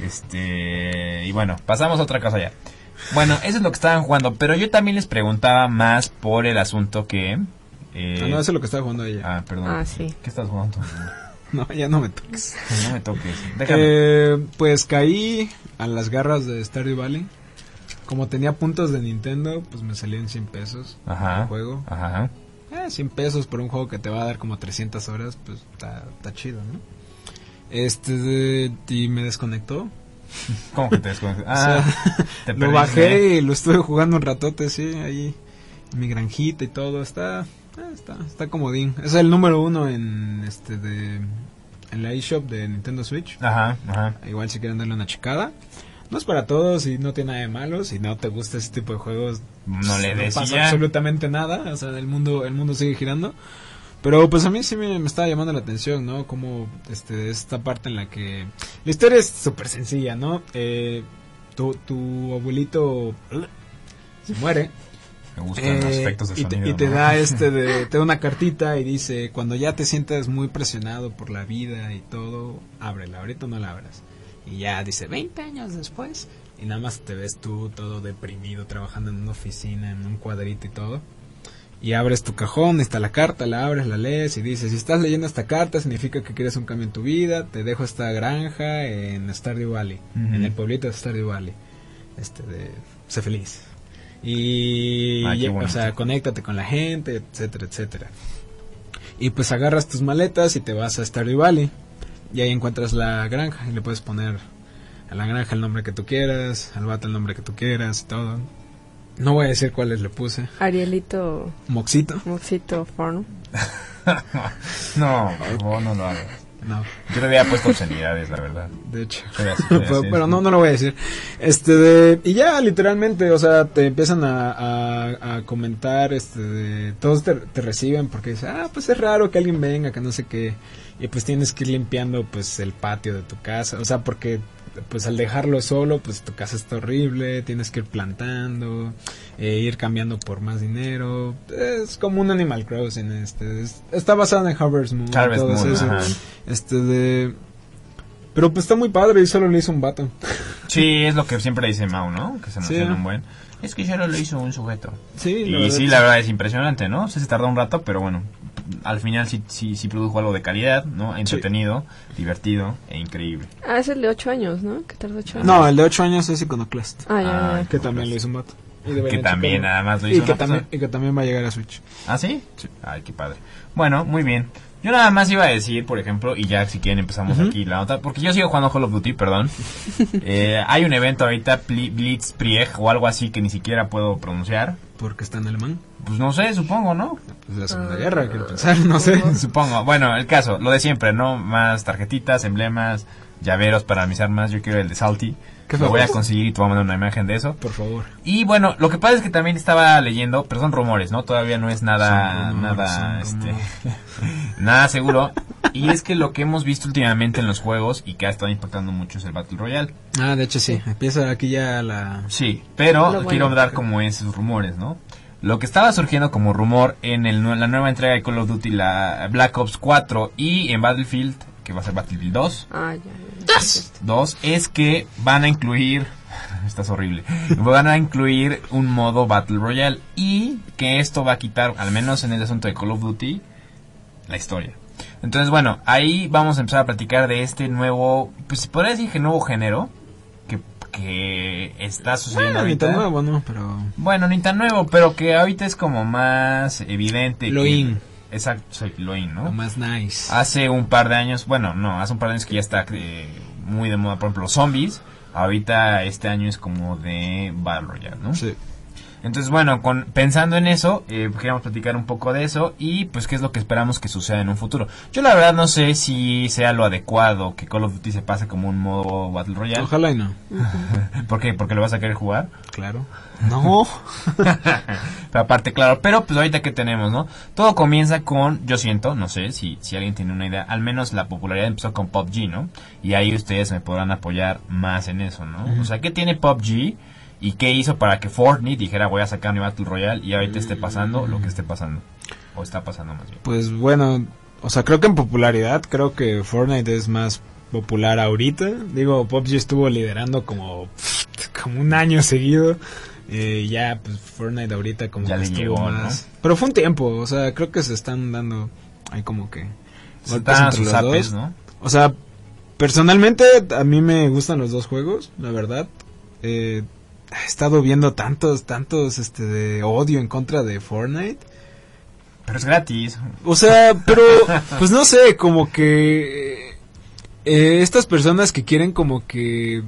Este. Y bueno, pasamos a otra cosa ya. Bueno, eso es lo que estaban jugando. Pero yo también les preguntaba más por el asunto que. eh, Ah, no, eso es lo que estaba jugando ella. ah, perdón. Ah, sí. ¿Qué estás jugando? [laughs] No, ya no me toques. No me toques. Déjame. Eh, pues caí a las garras de Stardew Valley. Como tenía puntos de Nintendo, pues me salían 100 pesos Ajá. el juego. Ajá. Eh, 100 pesos por un juego que te va a dar como 300 horas, pues está, chido, ¿no? Este, y me desconectó. ¿Cómo que te desconectas? [laughs] O Ah, sea, te lo bajé y lo estuve jugando un ratote, sí, ahí. en Mi granjita y todo, está, eh, está, está comodín. Es el número uno en este de, en la eShop de Nintendo Switch. Ajá, ajá. Igual si quieren darle una checada. No es para todos y no tiene nada de malo. Si no te gusta ese tipo de juegos, No le des y pasa ya. absolutamente nada. O sea, el mundo, el mundo sigue girando. Pero pues a mí sí me, me estaba llamando la atención, ¿no? Como este, esta parte en la que... La historia es súper sencilla, ¿no? Eh, tu, tu abuelito se muere. Me gustan los Eh, efectos de y, te, sonido. y te ¿no? da [laughs] este de, te da una cartita y dice cuando ya te sientas muy presionado por la vida y todo ábrela ahorita no la abras y ya dice 20 años después y nada más te ves tú todo deprimido trabajando en una oficina en un cuadrito y todo y abres tu cajón está la carta la abres la lees y dices si estás leyendo esta carta significa que quieres un cambio en tu vida te dejo esta granja en Stardew Valley en el pueblito de Stardew Valley este de sé feliz y Ah, o sea, conéctate con la gente, etcétera, etcétera. Y pues agarras tus maletas y te vas a Stardew Valley. Y ahí encuentras la granja y le puedes poner a la granja el nombre que tú quieras, al vato el nombre que tú quieras y todo. No voy a decir cuáles le puse. Arielito, Moxito. Moxito Farm. [laughs] No, favor, no lo hagas. No, Yo le había puesto obscenidades, la verdad. de hecho. [laughs] Así, pero, no, no lo voy a decir. Este de, y ya literalmente, o sea, te empiezan a, a, a comentar, este de, todos te, te reciben porque dicen, ah, pues es raro que alguien venga, que no sé qué. Y pues tienes que ir limpiando pues el patio de tu casa, o sea, porque pues al dejarlo solo, pues tu casa está horrible, tienes que ir plantando, eh, ir cambiando por más dinero. Es como un Animal Crossing, este, es- está basado en Harvest Moon. Harvest eso. Este de... Pero pues está muy padre y solo le hizo un vato. Sí, es lo que siempre dice Mau, ¿no? Que se Sí. emociona un buen. Es que solo lo hizo un sujeto. Sí, Y sí, la verdad es impresionante, ¿no? O sea, se tardó un rato, pero bueno, al final sí, sí, sí produjo algo de calidad, ¿no? Entretenido, divertido e increíble. Ah, es el de 8 años, ¿no? Que tardó 8 años. No, el de 8 años es Iconoclast. Ah, ya, Ah, ya. Que también lo hizo un vato. Y Que también nada más lo y hizo que una también. Y que también va a llegar a Switch. ¿Ah, sí? Ay, qué padre. Bueno, muy bien. Yo nada más iba a decir, por ejemplo, y ya si quieren empezamos aquí la nota, porque yo sigo jugando Call of Duty, perdón. [laughs] Eh, hay un evento ahorita, Blitzkrieg o algo así que ni siquiera puedo pronunciar. Porque está en alemán. Pues no sé, supongo, ¿no? Pues la Segunda Ah. Guerra, quiero pensar, no sé. [laughs] Supongo. Bueno, el caso, lo de siempre, ¿no? Más tarjetitas, emblemas, llaveros para mis armas. Yo quiero el de Salty. Qué Lo voy a conseguir y te voy a mandar una imagen de eso. Por favor. Y bueno, lo que pasa es que también estaba leyendo, pero son rumores, ¿no? Todavía no es nada, rumores, nada, este, [laughs] nada seguro. Y es que lo que hemos visto últimamente en los juegos y que ha estado impactando mucho es el Battle Royale. Ah, de hecho sí. Empieza aquí ya la... Sí, pero bueno. quiero dar como esos rumores, ¿no? Lo que estaba surgiendo como rumor en el, la nueva entrega de Call of Duty, la Black Ops 4 y en Battlefield, que va a ser Battlefield 2, Ah, ya, ya. 2 es que van a incluir [laughs] estás horrible van a incluir un modo battle royale y que esto va a quitar al menos en el asunto de Call of Duty la historia entonces bueno ahí vamos a empezar a platicar de este nuevo pues se podría decir que nuevo género que, que está sucediendo Ah, ni tan nuevo, ¿no? Pero... bueno ni tan nuevo pero que ahorita es como más evidente Lo que- in. Exacto sí, lo in ¿no? Lo más nice. Hace un par de años, bueno, no, hace un par de años que ya está eh, muy de moda, por ejemplo, los zombies. Ahorita este año es como de Battle Royale, ¿no? Sí. Entonces, bueno, con, pensando en eso, eh, queríamos platicar un poco de eso y pues qué es lo que esperamos que suceda en un futuro. Yo la verdad no sé si sea lo adecuado que Call of Duty se pase como un modo Battle Royale. Ojalá y no. [laughs] ¿Por qué? ¿Porque lo vas a querer jugar? Claro. [laughs] No. pero aparte, claro, pero pues ahorita que tenemos, ¿no? Todo comienza con, yo siento, no sé si, si alguien tiene una idea, al menos la popularidad empezó con PUBG, ¿no? Y ahí ustedes me podrán apoyar más en eso, ¿no? O sea, ¿qué tiene PUBG y qué hizo para que Fortnite dijera voy a sacar mi Battle Royale y ahorita esté pasando lo que esté pasando? O está pasando más bien. Pues bueno, o sea, creo que en popularidad, creo que Fortnite es más popular ahorita. Digo, PUBG estuvo liderando como, como un año seguido. Eh, ya, pues Fortnite ahorita como Ya que le estuvo llegó, más. Pero fue un tiempo, o sea, creo que se están dando ahí como que Se dan entre sus los apes, dos. ¿no? O sea, personalmente a mí me gustan los dos juegos, la verdad. Eh, he estado viendo tantos, tantos este de odio en contra de Fortnite. Pero es gratis. O sea, pero pues no sé, como que eh, estas personas que quieren como que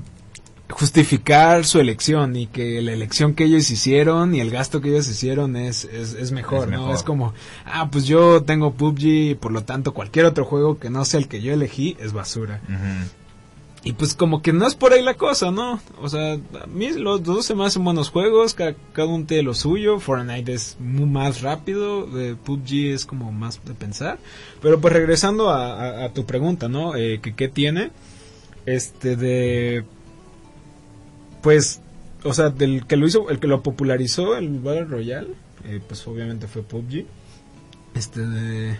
justificar su elección y que la elección que ellos hicieron y el gasto que ellos hicieron es, es, es mejor, Es ¿no? mejor. Es como, ah, pues yo tengo PUBG y por lo tanto cualquier otro juego que no sea el que yo elegí es basura. Ujú. Y pues como que no es por ahí la cosa, ¿no? O sea, a mí los dos se me hacen buenos juegos, ca- cada, uno tiene lo suyo, Fortnite es muy más rápido, eh, PUBG es como más de pensar. Pero pues regresando a, tu pregunta, ¿no? Eh, qué tiene, este de... Pues, o sea, del que lo hizo, el que lo popularizó, el Battle Royale, eh, pues obviamente fue PUBG. Este de...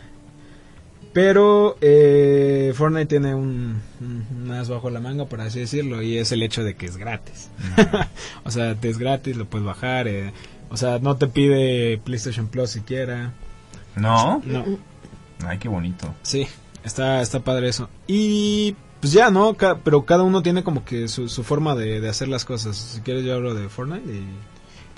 Pero eh, Fortnite tiene un, un más bajo la manga, por así decirlo, y es el hecho de que es gratis. [laughs] o sea, te es gratis, lo puedes bajar. eh, o sea, no te pide PlayStation Plus siquiera. ¿No? No, Ay, qué bonito. sí, está, está padre eso. Y pues ya, ¿no? Ca- pero cada uno tiene como que su, su forma de, de hacer las cosas. Si quieres, yo hablo de Fortnite y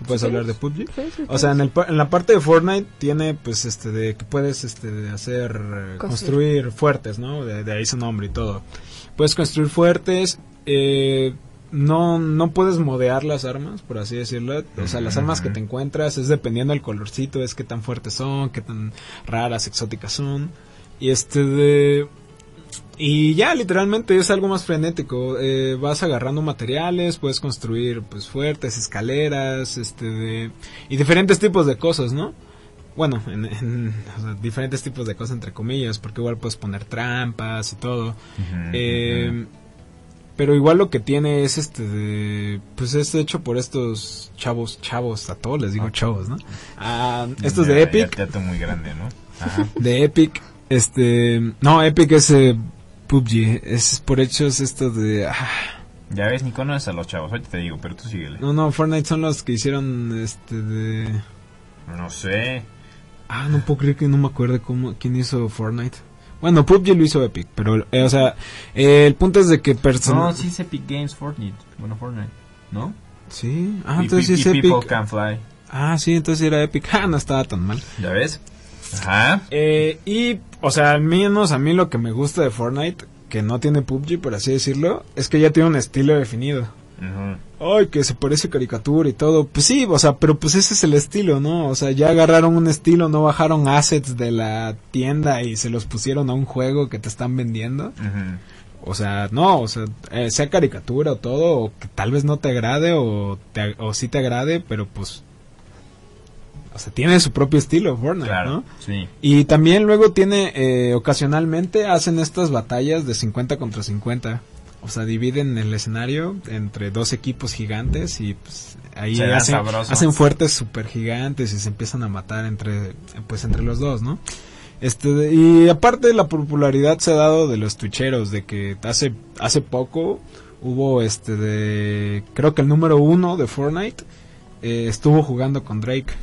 tú puedes Sí. hablar de PUBG. Sí, sí, O sea, sí. en, el, pa- en la parte de Fortnite tiene, pues, este, de que puedes, este, de hacer, eh, Construir. construir fuertes, ¿no? De, de ahí su nombre y todo. Puedes construir fuertes, eh, no, no puedes modear las armas, por así decirlo. O sea, las armas que te encuentras es dependiendo del colorcito, es qué tan fuertes son, qué tan raras, exóticas son. Y este de... Y ya, literalmente es algo más frenético. Eh, vas agarrando materiales, puedes construir pues fuertes, escaleras, este de y diferentes tipos de cosas, ¿no? Bueno, en, en- o sea, diferentes tipos de cosas entre comillas, porque igual puedes poner trampas y todo. Eh, pero igual lo que tiene es este de, pues es hecho por estos chavos, chavos, a todos les digo chavos, ¿no? Ah, estos Ya- de ya Epic, teatro muy grande, ¿no? Ajá. [laughs] de Epic, este, no, Epic es eh, PUBG, es por hechos esto de, ah, Ya ves, ni conoces a los chavos. Ahorita te digo, pero tú síguele. no, no, Fortnite son los que hicieron este de, No sé. ah, no puedo creer que no me acuerdo cómo, quién hizo Fortnite. Bueno, PUBG lo hizo Epic, pero, eh, o sea, eh, el punto es de que No, personas... sí es Epic Games Fortnite. Bueno, Fortnite. ¿No? Sí, ah, Y entonces sí es Epic. Can Fly. Ah, sí, entonces era Epic. Ah, no estaba tan mal. ¿Ya ves? Ajá. Eh, y, o sea, al menos a mí lo que me gusta de Fortnite, que no tiene PUBG, por así decirlo, es que ya tiene un estilo definido. Ujú. Ay, que se parece caricatura y todo. Pues sí, o sea, pero pues ese es el estilo, ¿no? O sea, ya agarraron un estilo, no bajaron assets de la tienda y se los pusieron a un juego que te están vendiendo. Ujú. O sea, no, o sea, eh, sea caricatura o todo, o que tal vez no te agrade o, te, o sí te agrade, pero pues... O sea, tiene su propio estilo Fortnite, Claro. ¿no? Sí. Y también luego tiene, eh, ocasionalmente hacen estas batallas de 50 contra 50. O sea, dividen el escenario entre dos equipos gigantes y pues ahí Se hacen, fuertes super gigantes y se empiezan a matar entre, pues entre los dos, ¿no? Este, y aparte la popularidad se ha dado de los tucheros, de que hace, hace poco hubo este de, creo que el número uno de Fortnite eh, estuvo jugando con Drake.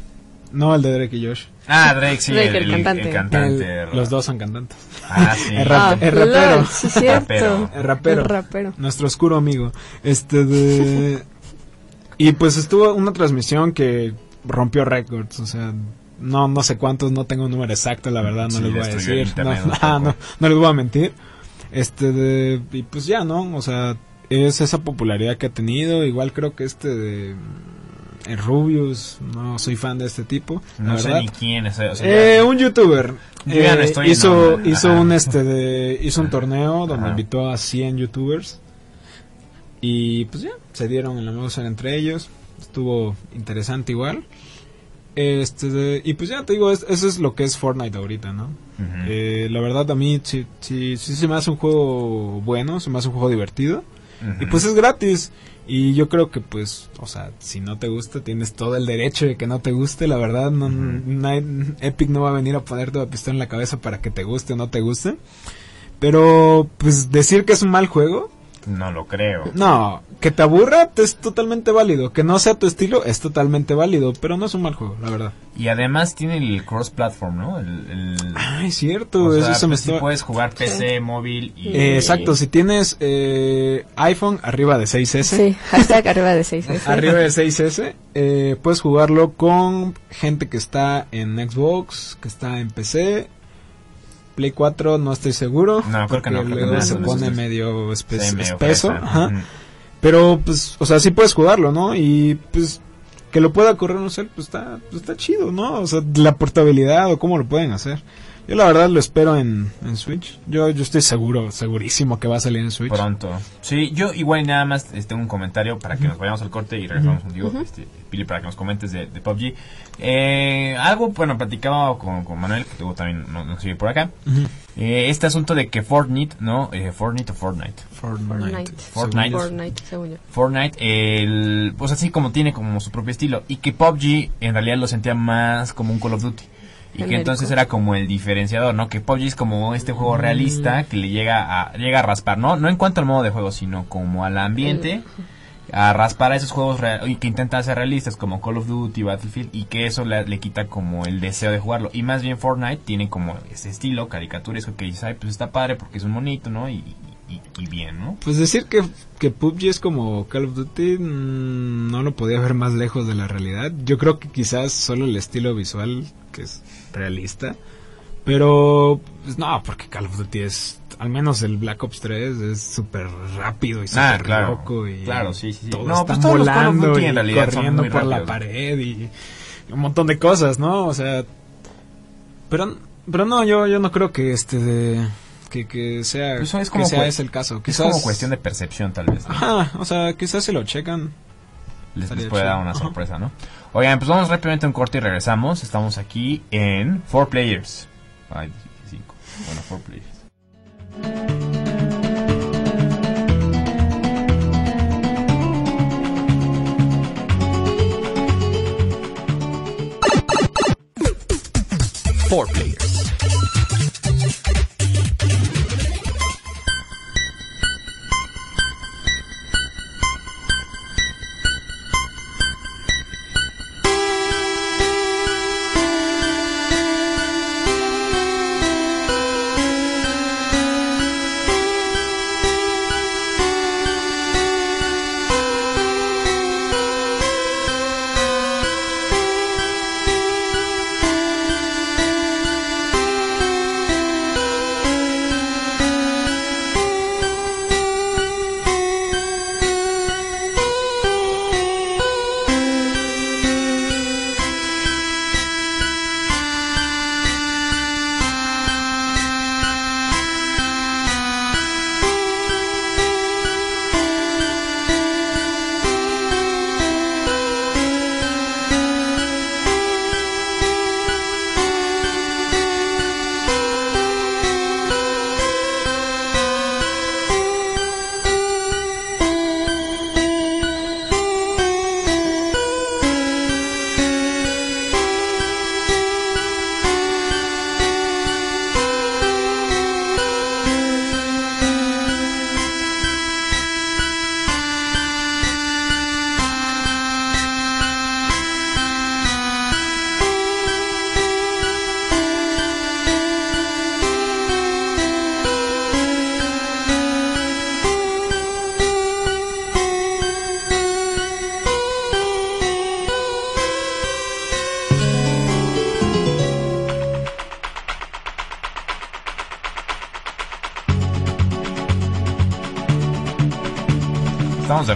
No el de Drake y Josh. Ah, Drake, sí. Drake, el cantante. el cantante. El- los dos son cantantes. Ah, sí. [laughs] El rap- Ah, el rapero. sí, cierto. Rapero. El rapero. El rapero. Nuestro oscuro amigo. Este de... [laughs] Y pues estuvo una transmisión que rompió récords, o sea, no no sé cuántos, no tengo un número exacto, la verdad, no Sí, les voy a decir. No, [laughs] ah, poco. no, no les voy a mentir. Este de... Y pues ya, ¿no? O sea, es esa popularidad que ha tenido, igual creo que este de... El Rubius, no soy fan de este tipo, la No sé verdad. ni quién es. O sea, Eh, un youtuber no eh, estoy hizo onda. hizo Ajá. un este de hizo un torneo donde Ajá. invitó a 100 youtubers y pues ya se dieron en la mouse entre ellos estuvo interesante igual este de- y pues ya te digo es- eso es lo que es Fortnite ahorita no. Eh, la verdad a mí sí, sí sí se me hace un juego bueno se me hace un juego divertido Y pues es gratis. Y yo creo que pues, o sea, si no te gusta, tienes todo el derecho de que no te guste, la verdad, no, Epic no va a venir a ponerte la pistola en la cabeza para que te guste o no te guste. Pero pues decir que es un mal juego, No lo creo. no, que te aburra es totalmente válido, que no sea tu estilo es totalmente válido, pero no es un mal juego, la verdad. Y además tiene el cross-platform, ¿no? El, el- Ah, es cierto, o sea, eso se me pues sí estaba- puedes jugar PC, móvil y... Eh, exacto, si tienes eh, iPhone arriba de 6S, Sí, hashtag arriba de 6. [laughs] arriba de 6S, eh, puedes jugarlo con gente que está en Xbox, que está en PC. Play 4 no estoy seguro. No, no, porque que luego no, se no, no, pone no, no. medio espe- Sí, espeso. ajá. Pero, pues, o sea, sí puedes jugarlo, ¿no? Y, pues, que lo pueda correr un cel, pues está, pues está chido, ¿no? O sea, la portabilidad o cómo lo pueden hacer. Yo la verdad lo espero en, en Switch. Yo, yo estoy seguro, segurísimo que va a salir en Switch. Pronto. Sí, yo igual nada más este, un comentario para que nos vayamos al corte y regresamos contigo, este, Pili, para que nos comentes de, de PUBG. Eh, algo, bueno, platicaba con, con Manuel, que tuvo también nos, nos sigue por acá. Eh, este asunto de que Fortnite, ¿no? Eh, Fortnite o Fortnite. Fortnite. Fortnite. Fortnite, según yo. Fortnite, el, pues así como tiene como su propio estilo. Y que PUBG en realidad lo sentía más como un Call of Duty. Y que entonces era como el diferenciador, ¿no? Que PUBG es como este juego Mm. realista que le llega a, llega a raspar, ¿no? No en cuanto al modo de juego, sino como al ambiente. A raspar a esos juegos real- y que intentan ser realistas como Call of Duty, Battlefield y que eso le, le quita como el deseo de jugarlo. Y más bien Fortnite tiene como ese estilo caricaturesco que dices, ay, pues está padre porque es un monito, ¿no? Y, y, y bien, ¿no? Pues decir que, que PUBG es como Call of Duty mm, no lo podía ver más lejos de la realidad. Yo creo que quizás solo el estilo visual, que es realista. Pero, pues, no, porque Call of Duty es, al menos el Black Ops 3 es súper rápido y súper Ah, claro. loco y Claro, sí, sí, sí. todos No, están pues volando y realidad corriendo por la pared y un montón de cosas, ¿no? O sea, pero, pero no, yo, yo no creo que este de, que, que sea, Pues eso es que como sea ese el caso. Es Quizás, como cuestión de percepción, tal vez. ¿no? Ajá, o sea, quizás se lo checan. les, les puede dar una Ajá. sorpresa, ¿no? Oigan, pues vamos rápidamente a un corte y regresamos. Estamos aquí en Four Players. Ay, dije cinco. Bueno, Four Players. Four Players.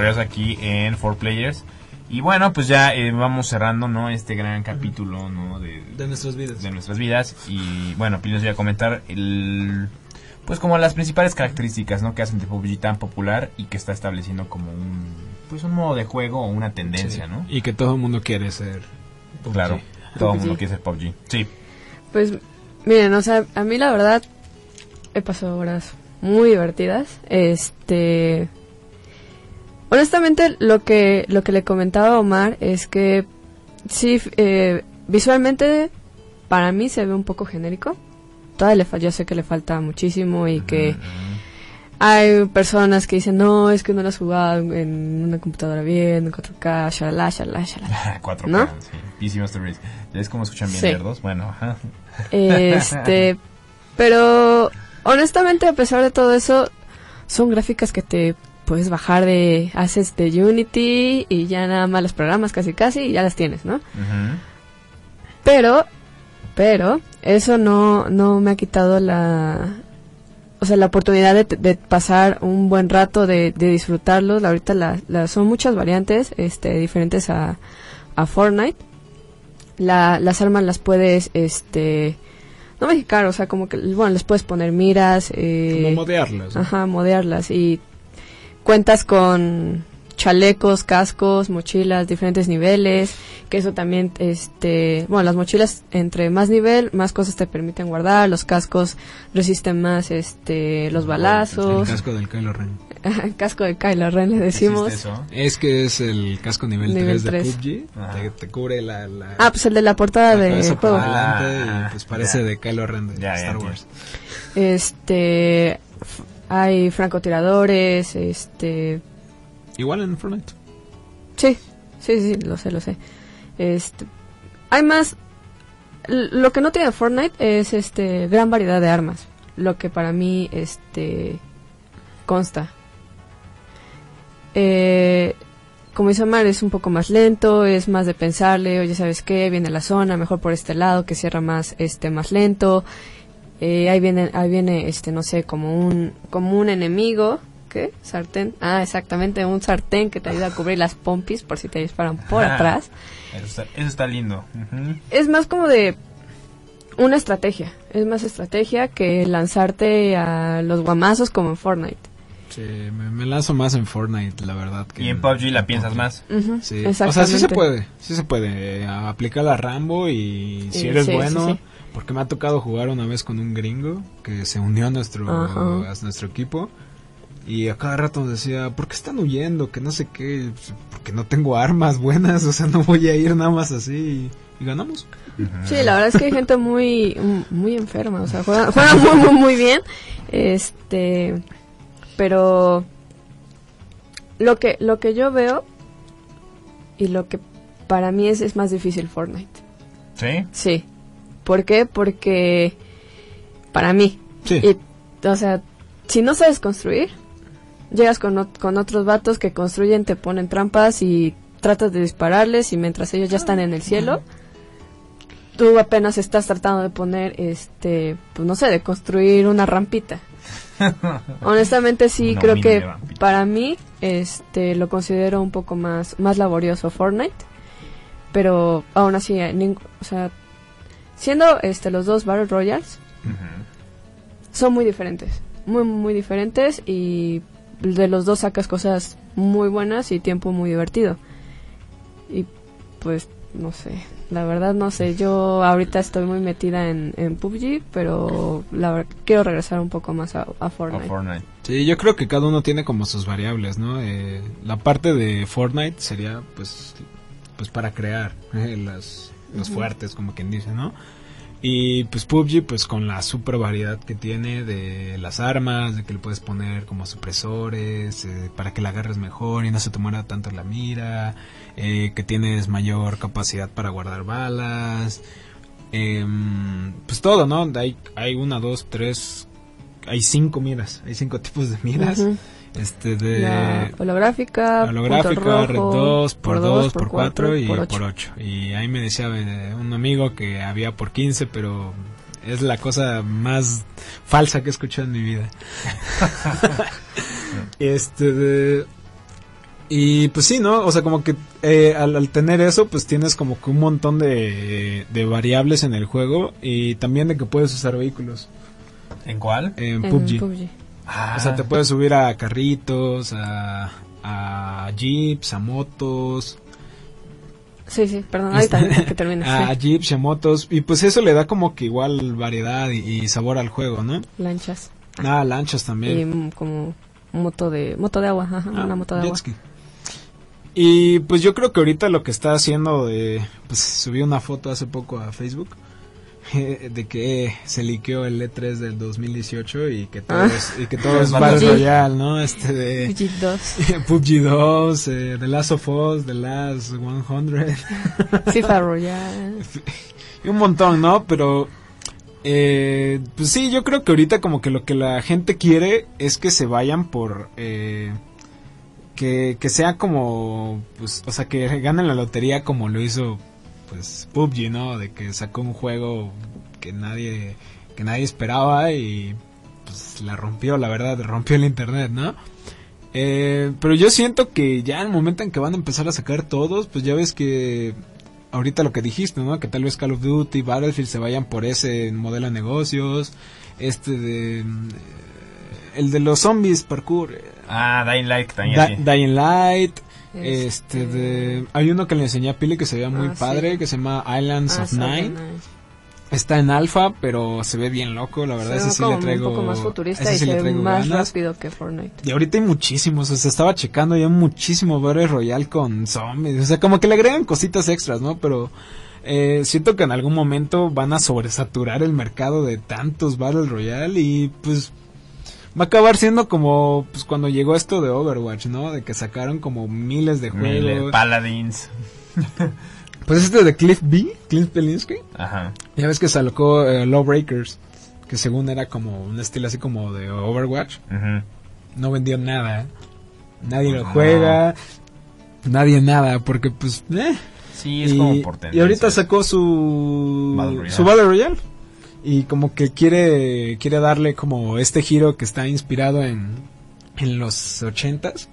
Regreso aquí en Four Players. Y bueno, pues ya eh, vamos cerrando, ¿no? Este gran capítulo, ¿no? De, De nuestras vidas. de nuestras vidas. Y bueno, pues les voy a comentar el... Pues como las principales características, ¿no? Que hacen de PUBG tan popular y que está estableciendo como un... Pues un modo de juego o una tendencia, ¿no? Y que todo el mundo quiere ser. PUBG. Claro, todo el mundo quiere ser PUBG. Sí. Pues, miren, o sea, a mí la verdad he pasado horas muy divertidas. Este. Honestamente, lo que, lo que le comentaba a Omar es que sí, eh, visualmente para mí se ve un poco genérico. Todavía le yo sé que le falta muchísimo y que hay personas que dicen, no, es que no lo has jugado en una computadora bien, en 4K, shalala, shalala, shalala. [laughs] 4K, ¿No? sí. PC Master Race. ¿Ya es como escuchan bien Sí. nerdos? Bueno, ajá. Este, [laughs] pero honestamente, a pesar de todo eso, son gráficas que te puedes bajar de haces de Unity y ya nada más los programas casi casi y ya las tienes, ¿no? Ujú. Pero, pero, eso no, no me ha quitado la, o sea, la oportunidad de, de pasar un buen rato, de, de disfrutarlos. Ahorita la, la- son muchas variantes, este, diferentes a, a Fortnite. La, las armas las puedes, este, no modificar, o sea, como que, bueno, les puedes poner miras, eh, Como modearlas. ¿no? Ajá, modearlas. Y cuentas con chalecos, cascos, mochilas, diferentes niveles, que eso también, este, bueno, las mochilas entre más nivel, más cosas te permiten guardar, los cascos resisten más, este, los El balazos, casco del Kylo Ren. [laughs] casco de Kylo Ren le decimos. Es que es el casco nivel, Nivel 3 de tres. PUBG. Ajá. Te, te cubre la, la, Ah, pues el de la portada la por juego. adelante Ah, y pues parece ya. de Kylo Ren de Ya, Star. Wars. Este, hay francotiradores, este, Igual en Fortnite. Sí, sí, sí, lo sé, lo sé. Este, hay más. Lo que no tiene Fortnite es este gran variedad de armas, lo que para mí este consta. Eh, como dice Omar, es un poco más lento, es más de pensarle, oye, ¿sabes qué? Viene la zona, mejor por este lado, que cierra más, este, más lento. Eh, ahí viene, ahí viene, este, no sé, como un, como un enemigo, ¿qué? Sartén. Ah, exactamente, un sartén que te ayuda a cubrir las pompis por si te disparan por Ah. atrás. Eso está, eso está lindo. Ujú. Es más como de una estrategia, es más estrategia que lanzarte a los guamazos como en Fortnite. Sí, me, me lanzo más en Fortnite, la verdad. Que Y en PUBG la piensas más. Ujú, Sí. O sea, sí se puede, sí se puede. eh, aplica la Rambo y si Sí, eres sí, sí, bueno, sí. Porque me ha tocado jugar una vez con un gringo que se unió a nuestro, Ajá. a nuestro equipo y a cada rato nos decía, ¿por qué están huyendo? Que no sé qué, porque no tengo armas buenas, [laughs] o sea, no voy a ir nada más así y, y ganamos. Sí, la verdad es que hay gente muy muy enferma, o sea, juega, juega [laughs] muy, muy, muy bien. Este, pero lo que lo que yo veo y lo que para mí es, es más difícil Fortnite. ¿Sí? Sí. ¿Por qué? Porque para mí, Sí. y, o sea, si no sabes construir, llegas con, con otros vatos que construyen, te ponen trampas y tratas de dispararles y mientras ellos ya están en el cielo, tú apenas estás tratando de poner, este, pues no sé, de construir una rampita. [laughs] Honestamente sí, Una creo que rampita. para mí, este, lo considero un poco más, más laborioso Fortnite, pero aún así, eh, o sea, siendo este los dos Battle Royals, son muy diferentes, muy muy diferentes y de los dos sacas cosas muy buenas y tiempo muy divertido. Y pues no sé, la verdad no sé, yo ahorita estoy muy metida en, en PUBG, pero la quiero regresar un poco más a, a Fortnite. Fortnite. Sí, yo creo que cada uno tiene como sus variables, ¿no? Eh, la parte de Fortnite sería, pues, pues para crear eh, las, los fuertes, como quien dice, ¿no? Y pues PUBG, pues con la super variedad que tiene de las armas, de que le puedes poner como supresores, eh, para que la agarres mejor y no se te muera tanto la mira, eh, que tienes mayor capacidad para guardar balas, em, pues todo, ¿no? Hay, hay una, dos, tres, hay cinco miras, hay cinco [laughs] tipos de miras. Este de La holográfica, la holográfica, punto red rojo, 2, por 2, por 4 cuatro, y por por ocho. 8. Y ahí me decía eh, un amigo que había por 15, pero es la cosa más falsa que he escuchado en mi vida. [laughs] este de... Y pues sí, ¿no? O sea, como que eh, al, al tener eso, pues tienes como que un montón de, de variables en el juego y también de que puedes usar vehículos ¿En cuál? en en PUBG. PUBG. Ah, O sea, te puedes subir a carritos, a, a jeeps, a motos, Sí, sí, perdón, ahorita que termine. [laughs] a sí. jeeps y a motos. Y pues eso le da como que igual variedad y, y sabor al juego, ¿no? Lanchas. Ah, lanchas Y también. mm, como moto de moto de agua, ajá, Ah, una moto de agua. ski. Y pues yo creo que ahorita lo que está haciendo de... Pues subí una foto hace poco a Facebook [laughs] de que se liqueó el E3 del 2018 y que todos, y que todos [laughs] Battle Royale, ¿no? Este de... PUBG 2. PUBG 2, eh, The Last of Us, The Last 100. FIFA [laughs] Royale. y un montón, ¿no? Pero... Eh, pues sí, yo creo que ahorita como que lo que la gente quiere es que se vayan por... Eh, que, que sea como, pues, o sea, que ganen la lotería como lo hizo, pues, PUBG, ¿no? De que sacó un juego que nadie, que nadie esperaba y, pues, la rompió, la verdad, rompió el internet, ¿no? Eh, pero yo siento que ya en el momento en que van a empezar a sacar todos, pues ya ves que ahorita lo que dijiste, ¿no? Que tal vez Call of Duty, Battlefield se vayan por ese modelo de negocios, este de el de los zombies parkour. Ah, Dying Light también. Dying Light. Este, de, hay uno que le enseñé a Pili que se veía muy Ah, padre, sí. que se llama Islands Ah, of Nine. Está en alfa, pero se ve bien loco, la verdad. Se ve ese sí le traigo. un poco más futurista ese y sí le se ve traigo más ganas. rápido que Fortnite. Y ahorita hay muchísimos, o sea, estaba checando ya muchísimo Battle Royale con zombies, o sea, como que le agregan cositas extras, ¿no? Pero eh, siento que en algún momento van a sobresaturar el mercado de tantos Battle Royale y pues va a acabar siendo como pues cuando llegó esto de Overwatch, ¿no? De que sacaron como miles de juegos. Paladins. [laughs] Pues este de Cliff B, Cliff Belinsky. Ajá. Ya ves que sacó eh, Lawbreakers, que según era como un estilo así como de Overwatch. Ujú. no vendió nada. Nadie lo no. juega. Nadie nada, porque pues... eh. Sí, es y, como por y ahorita tendencias. sacó su... Battle Royale. Su Battle Royale. Y como que quiere, quiere darle como este giro que está inspirado en, en los ochentas.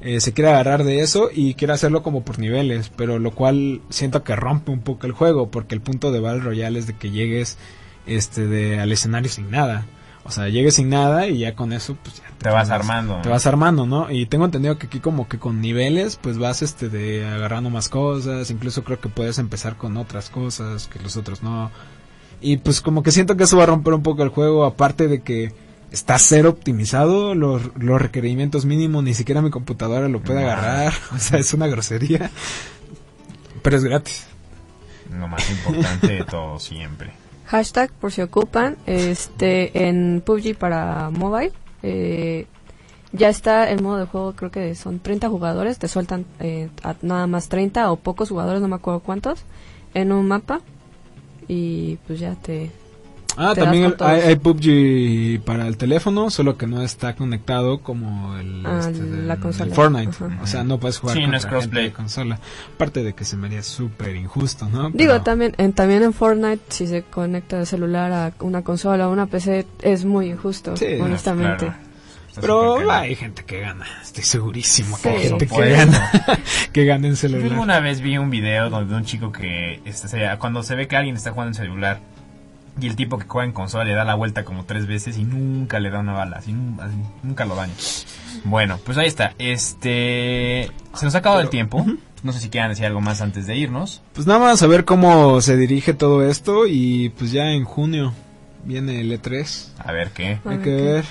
Eh, se quiere agarrar de eso y quiere hacerlo como por niveles, pero lo cual siento que rompe un poco el juego, porque el punto de Battle Royale es de que llegues este de al escenario sin nada. O sea, llegues sin nada y ya con eso pues ya Te vas armando. te vas armando, ¿no? Y tengo entendido que aquí como que con niveles, pues vas este de agarrando más cosas, incluso creo que puedes empezar con otras cosas que los otros no. Y pues como que siento que eso va a romper un poco el juego, aparte de que está cero optimizado, los, los requerimientos mínimos, ni siquiera mi computadora lo puede No. agarrar, [laughs] o sea, es una grosería. Pero es gratis. Lo más importante de todo siempre. Hashtag por si ocupan, este, en PUBG para mobile, eh, ya está el modo de juego, creo que son 30 jugadores, te sueltan eh, a nada más 30 o pocos jugadores, no me acuerdo cuántos, en un mapa y pues ya te... Ah, Te das también con hay, hay PUBG para el teléfono, solo que no está conectado como el, Ah, este, la consola. del Fortnite. Ajá. O sea, no puedes jugar Sí, no es gente crossplay. de consola. Aparte de que se me haría súper injusto, ¿no? Digo, Pero- también en, también en Fortnite, si se conecta el celular a una consola o una PC, es muy injusto, Sí, honestamente. Claro. Pero hay gente que gana. Estoy segurísimo que Sí. hay gente que gana. [laughs] que gana en Yo celular. alguna vez vi un video donde un chico que este, cuando se ve que alguien está jugando en celular y el tipo que juega en consola le da la vuelta como tres veces y nunca le da una bala, así, nu- así, nunca lo daña. Bueno, pues ahí está. Este se nos ha acabado el tiempo. No sé si quieran decir algo más antes de irnos. Pues nada más a ver cómo se dirige todo esto. Y pues ya en junio viene el E3. A ver qué. A Hay ver que qué. ver.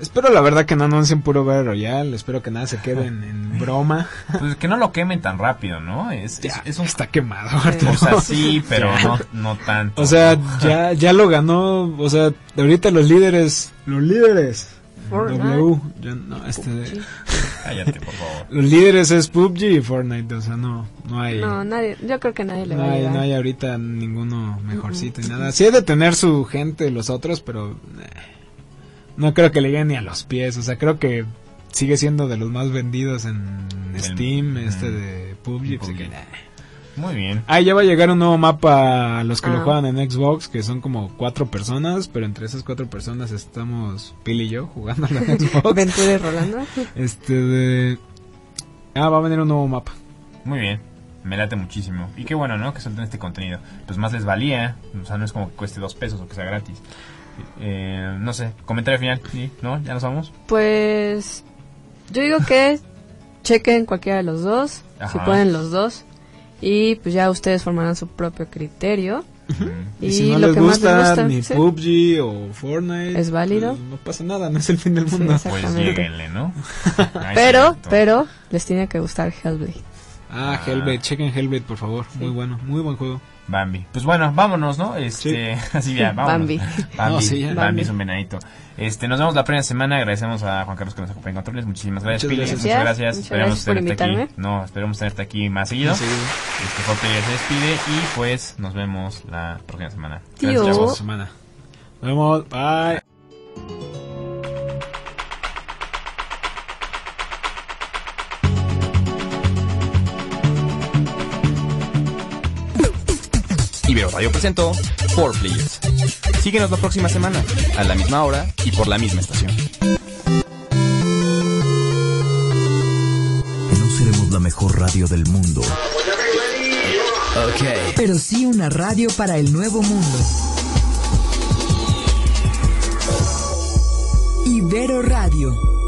Espero la verdad que no anuncien puro Battle Royale. Espero que nada se quede en, en [laughs] broma. Pues que no lo quemen tan rápido, ¿no? Es, es, Ya, es un está quemado. O sea, sí, [laughs] pero Ya. no, no tanto. O sea, ya, ya lo ganó. O sea, ahorita los líderes. Los líderes. Fortnite. W. ya no, este de- cállate, por favor. [laughs] los líderes es PUBG y Fortnite. O sea, no, no hay. No, nadie, yo creo que nadie le No va a hay, llegar. no hay ahorita ninguno mejorcito y nada. Sí hay de tener su gente los otros, pero eh, no creo que le lleguen ni a los pies. O sea, creo que sigue siendo de los más vendidos en El- Steam, este de PUBG. así PUBG. que, nah. Muy bien. Ah, ya va a llegar un nuevo mapa a los que lo Ah. juegan en Xbox, que son como cuatro personas, pero entre esas cuatro personas estamos Pili y yo jugando en [laughs] Xbox. Ventura y Rolando. este de... Ah, va a venir un nuevo mapa. Muy bien, me late muchísimo. Y qué bueno, ¿no? Que suelten este contenido. Pues más les valía, o sea, no es como que cueste dos pesos o que sea gratis. Eh, no sé, comentario final, ¿sí? ¿no? ¿Ya nos vamos? Pues yo digo que [laughs] chequen cualquiera de los dos, si pueden los dos, y pues ya ustedes formarán su propio criterio. Y, Y, si no lo les que gusta, más les gusta ni sí. PUBG o Fortnite, Es válido. pues, no pasa nada, no es el fin del Sí, mundo. exacto. Pues lleguenle, ¿no? [laughs] Pero, pero, les tiene que gustar Hellblade. ah, Hellblade, chequen Hellblade, por favor. Muy bueno, muy buen juego. Bambi. Pues bueno, vámonos, ¿no? Este, [laughs] así ya, vámonos. Bambi. Bambi, No, sí, ya. Bambi Bambi. es un venadito. Este, nos vemos la primera semana. Agradecemos a Juan Carlos que nos acompaña en controles. Muchísimas gracias, Pili. gracias. Muchas gracias. Muchas Esperamos gracias por tenerte aquí. No, esperamos tenerte aquí más seguido. Sí. Este Jorge ya se despide y pues nos vemos la próxima semana. Tío. Gracias, chavos. semana. Nos vemos, bye. Ibero Radio presentó 4Players. Síguenos la próxima semana, a la misma hora y por la misma estación. No seremos la mejor radio del mundo. pero sí una radio para el nuevo mundo. Ibero Radio.